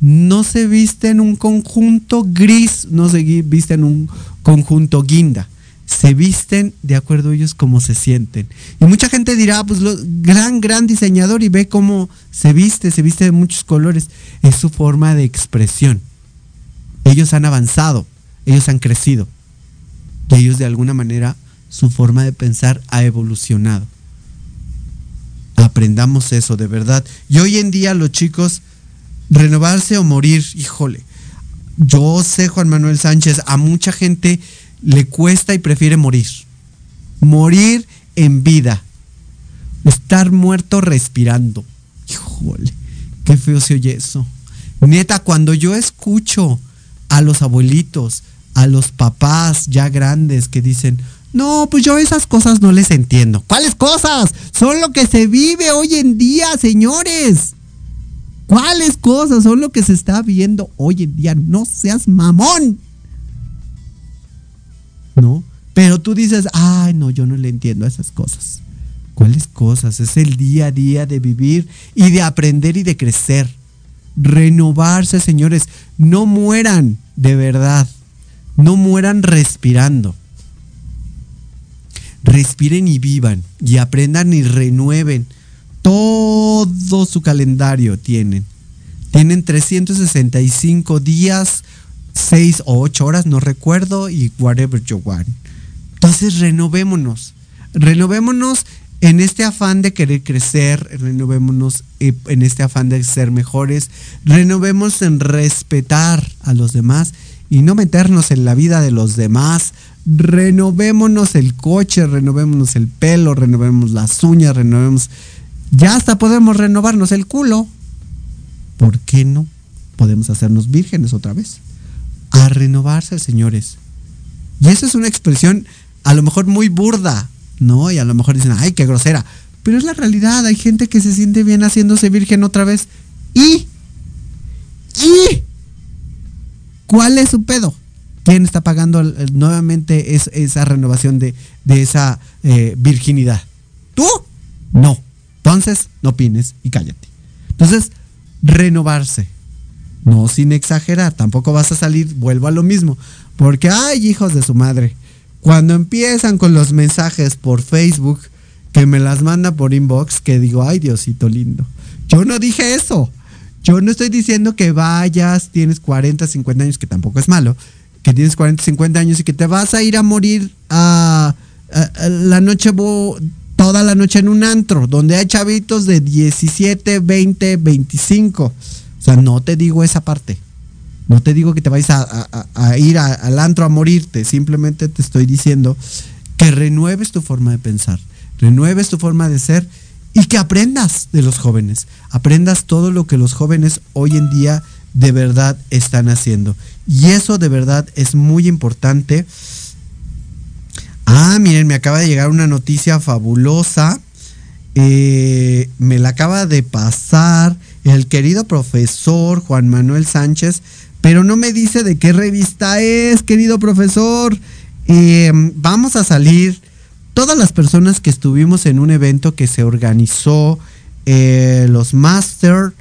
S2: no se visten un conjunto gris, no se visten un conjunto guinda. Se visten de acuerdo a ellos como se sienten. Y mucha gente dirá, pues lo, gran, gran diseñador y ve cómo se viste, se viste de muchos colores. Es su forma de expresión. Ellos han avanzado, ellos han crecido. Y ellos de alguna manera su forma de pensar ha evolucionado. Aprendamos eso, de verdad. Y hoy en día los chicos, renovarse o morir, híjole. Yo sé, Juan Manuel Sánchez, a mucha gente le cuesta y prefiere morir. Morir en vida. Estar muerto respirando. Híjole, qué feo se oye eso. Neta, cuando yo escucho a los abuelitos, a los papás ya grandes que dicen, no, pues yo esas cosas no les entiendo. ¿Cuáles cosas? Son lo que se vive hoy en día, señores. ¿Cuáles cosas son lo que se está viendo hoy en día? No seas mamón. ¿No? Pero tú dices, ay, no, yo no le entiendo a esas cosas. ¿Cuáles cosas? Es el día a día de vivir y de aprender y de crecer. Renovarse, señores. No mueran, de verdad. No mueran respirando respiren y vivan y aprendan y renueven. Todo su calendario tienen. Tienen 365 días, 6 o 8 horas, no recuerdo, y whatever you want. Entonces renovémonos. Renovémonos en este afán de querer crecer, renovémonos eh, en este afán de ser mejores, renovemos en respetar a los demás y no meternos en la vida de los demás, renovémonos el coche, renovémonos el pelo, renovemos las uñas, renovemos... Ya hasta podemos renovarnos el culo. ¿Por qué no? Podemos hacernos vírgenes otra vez. A renovarse, señores. Y esa es una expresión a lo mejor muy burda, ¿no? Y a lo mejor dicen, ay, qué grosera. Pero es la realidad, hay gente que se siente bien haciéndose virgen otra vez. ¿Y? ¿Y? ¿Cuál es su pedo? ¿Quién está pagando nuevamente esa renovación de, esa eh, virginidad? ¿Tú? No. Entonces, no opines y cállate. Entonces, renovarse. No sin exagerar. Tampoco vas a salir, vuelvo a lo mismo. Porque, ay, hijos de su madre. Cuando empiezan con los mensajes por Facebook, que me las manda por inbox, que digo, ay, Diosito lindo. Yo no dije eso. Yo no estoy diciendo que vayas, tienes 40, 50 años, que tampoco es malo que tienes 40, 50 años y que te vas a ir a morir a, la noche toda la noche en un antro, donde hay chavitos de 17, 20, 25. O sea, no te digo esa parte. No te digo que te vayas a, ir al antro a morirte. Simplemente te estoy diciendo que renueves tu forma de pensar, renueves tu forma de ser y que aprendas de los jóvenes. Aprendas todo lo que los jóvenes hoy en día de verdad están haciendo. Y eso de verdad es muy importante. Ah, miren, me acaba de llegar una noticia fabulosa. Eh, me la acaba de pasar el querido profesor Juan Manuel Sánchez, pero no me dice de qué revista es, querido profesor. Eh, vamos a salir todas las personas que estuvimos en un evento que se organizó, eh, los Master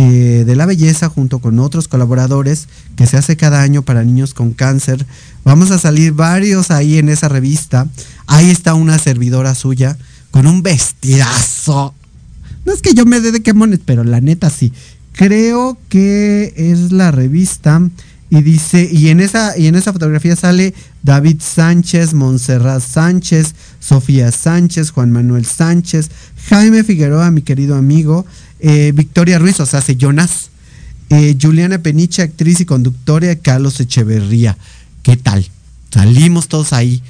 S2: eh, de la belleza junto con otros colaboradores que se hace cada año para niños con cáncer. Vamos a salir varios ahí en esa revista. Ahí está una servidora suya con un vestidazo. No es que yo me dé de quemones, pero la neta sí. Creo que es la revista y dice y en esa y en esa fotografía sale David Sánchez, Montserrat Sánchez, Sofía Sánchez, Juan Manuel Sánchez, Jaime Figueroa, mi querido amigo, eh, Victoria Ruiz, o sea, hace Jonas, eh, Juliana Peniche, actriz y conductora, Carlos Echeverría. ¿Qué tal? Salimos todos ahí.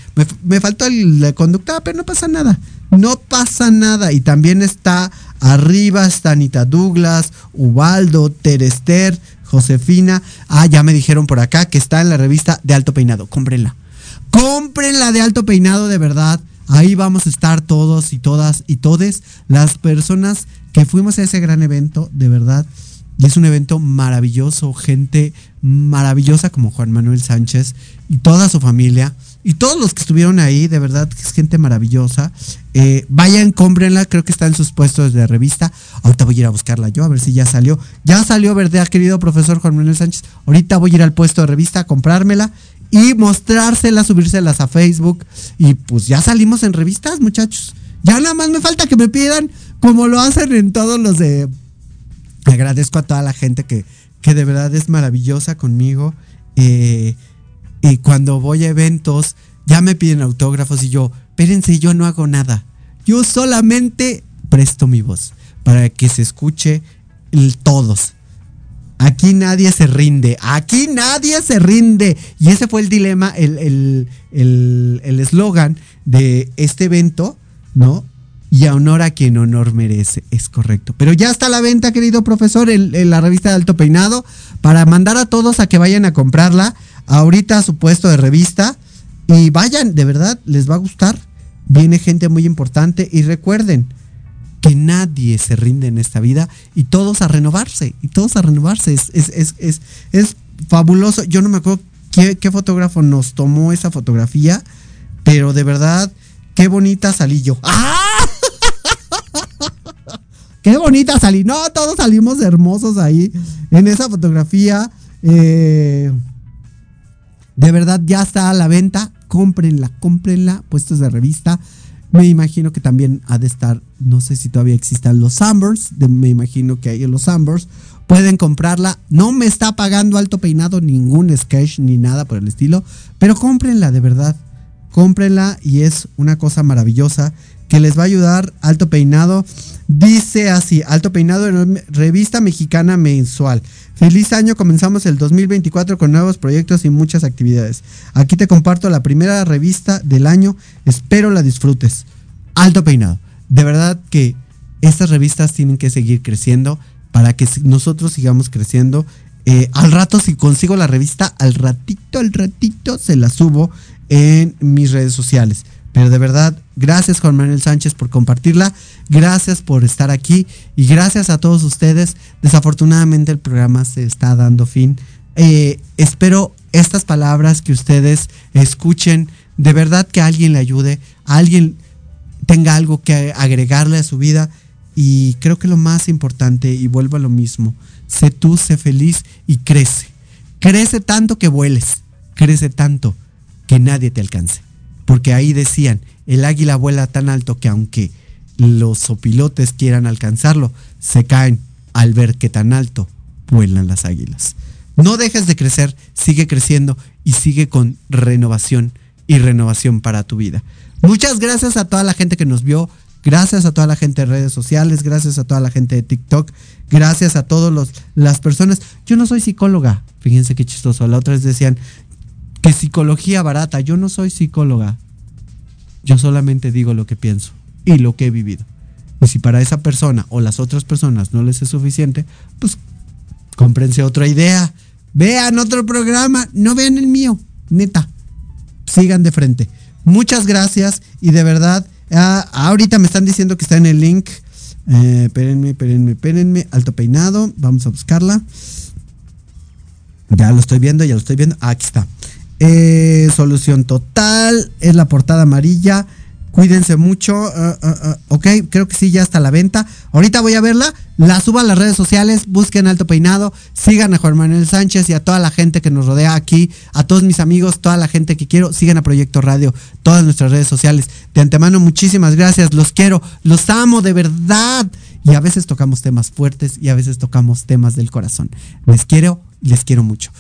S2: Me, faltó la conductora, pero no pasa nada. No pasa nada. Y también está arriba, está Anita Douglas, Ubaldo, Terester, Josefina. Ah, ya me dijeron por acá que está en la revista de Alto Peinado. Cómprenla. Cómprenla de Alto Peinado, de verdad. Ahí vamos a estar todos y todas y todes las personas que fuimos a ese gran evento, de verdad, Y es un evento maravilloso, gente maravillosa como Juan Manuel Sánchez y toda su familia. Y todos los que estuvieron ahí, de verdad que es gente maravillosa. Eh, vayan, cómprenla, creo que está en sus puestos de revista. Ahorita voy a ir a buscarla yo, a ver si ya salió. Ya salió, ¿verdad, querido profesor Juan Manuel Sánchez? Ahorita voy a ir al puesto de revista a comprármela y mostrárselas, subírselas a Facebook. Y pues ya salimos en revistas, muchachos. Ya nada más me falta que me pidan, como lo hacen en todos los de agradezco a toda la gente que, que de verdad es maravillosa conmigo. Eh, y cuando voy a eventos, ya me piden autógrafos y yo, espérense, yo no hago nada. Yo solamente presto mi voz para que se escuche todos. Aquí nadie se rinde, aquí nadie se rinde. Y ese fue el dilema, el eslogan el, de este evento, ¿no? y a honor a quien honor merece. Es correcto. Pero ya está la venta, querido profesor, en, la revista de Alto Peinado, para mandar a todos a que vayan a comprarla ahorita a su puesto de revista. Y vayan, de verdad, les va a gustar. Viene gente muy importante y recuerden que nadie se rinde en esta vida y todos a renovarse, y todos a renovarse. Es, es, es, es fabuloso. Yo no me acuerdo qué, qué fotógrafo nos tomó esa fotografía, pero de verdad, qué bonita salí yo. ¡Ah! (laughs) Qué bonita salí. No, todos salimos hermosos ahí en esa fotografía. Eh, de verdad ya está a la venta. Cómprenla, cómprenla. Puestos de revista. Me imagino que también ha de estar, no sé si todavía existan los Sumbers. me imagino que hay en los Sumbers. Pueden comprarla. No me está pagando alto peinado ningún sketch ni nada por el estilo. Pero cómprenla, de verdad. Cómprenla y es una cosa maravillosa que les va a ayudar Alto Peinado. Dice así, Alto Peinado, revista mexicana mensual. Feliz año, comenzamos el 2024 con nuevos proyectos y muchas actividades. Aquí te comparto la primera revista del año, espero la disfrutes. Alto Peinado. De verdad que estas revistas tienen que seguir creciendo para que nosotros sigamos creciendo. Eh, al rato, si consigo la revista, al ratito, al ratito se la subo en mis redes sociales. Pero de verdad, gracias Juan Manuel Sánchez por compartirla, gracias por estar aquí y gracias a todos ustedes. Desafortunadamente el programa se está dando fin. Eh, espero estas palabras que ustedes escuchen, de verdad que alguien le ayude, alguien tenga algo que agregarle a su vida. Y creo que lo más importante, y vuelvo a lo mismo, sé tú, sé feliz y crece. Crece tanto que vueles, crece tanto que nadie te alcance porque ahí decían, el águila vuela tan alto que aunque los opilotes quieran alcanzarlo, se caen al ver que tan alto vuelan las águilas. No dejes de crecer, sigue creciendo y sigue con renovación y renovación para tu vida. Muchas gracias a toda la gente que nos vio, gracias a toda la gente de redes sociales, gracias a toda la gente de TikTok, gracias a todas las personas. Yo no soy psicóloga, fíjense qué chistoso. La otra vez decían, que psicología barata. Yo no soy psicóloga. Yo solamente digo lo que pienso y lo que he vivido. Y si para esa persona o las otras personas no les es suficiente, pues cómprense otra idea. Vean otro programa, no vean el mío, neta. Sigan de frente. Muchas gracias y de verdad, ah, ahorita me están diciendo que está en el link. Eh, espérenme, espérenme, espérenme. Alto peinado, vamos a buscarla. Ya lo estoy viendo, ya lo estoy viendo. Aquí está. Eh, solución total. Es la portada amarilla. Cuídense mucho. Ah, ah, ah, ok, creo que sí, ya está a la venta. Ahorita voy a verla. La suba a las redes sociales. Busquen Alto Peinado. Sigan a Juan Manuel Sánchez y a toda la gente que nos rodea aquí. A todos mis amigos, toda la gente que quiero. Sigan a Proyecto Radio. Todas nuestras redes sociales. De antemano, muchísimas gracias. Los quiero. Los amo de verdad. Y a veces tocamos temas fuertes y a veces tocamos temas del corazón. Les quiero, les quiero mucho.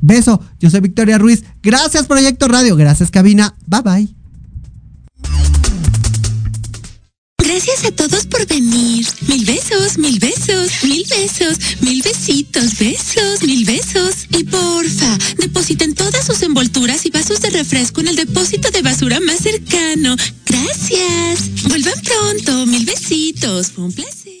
S2: Beso, yo soy Victoria Ruiz. Gracias Proyecto Radio, gracias Cabina. Bye bye.
S12: Gracias a todos por venir. Mil besos, mil besos, mil besos, mil besitos, besos, mil besos. Y porfa, depositen todas sus envolturas y vasos de refresco en el depósito de basura más cercano. Gracias. Vuelvan pronto. Mil besitos. Fue un placer.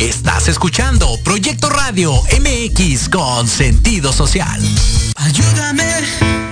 S1: Estás escuchando Proyecto Radio MX con sentido social.
S15: Ayúdame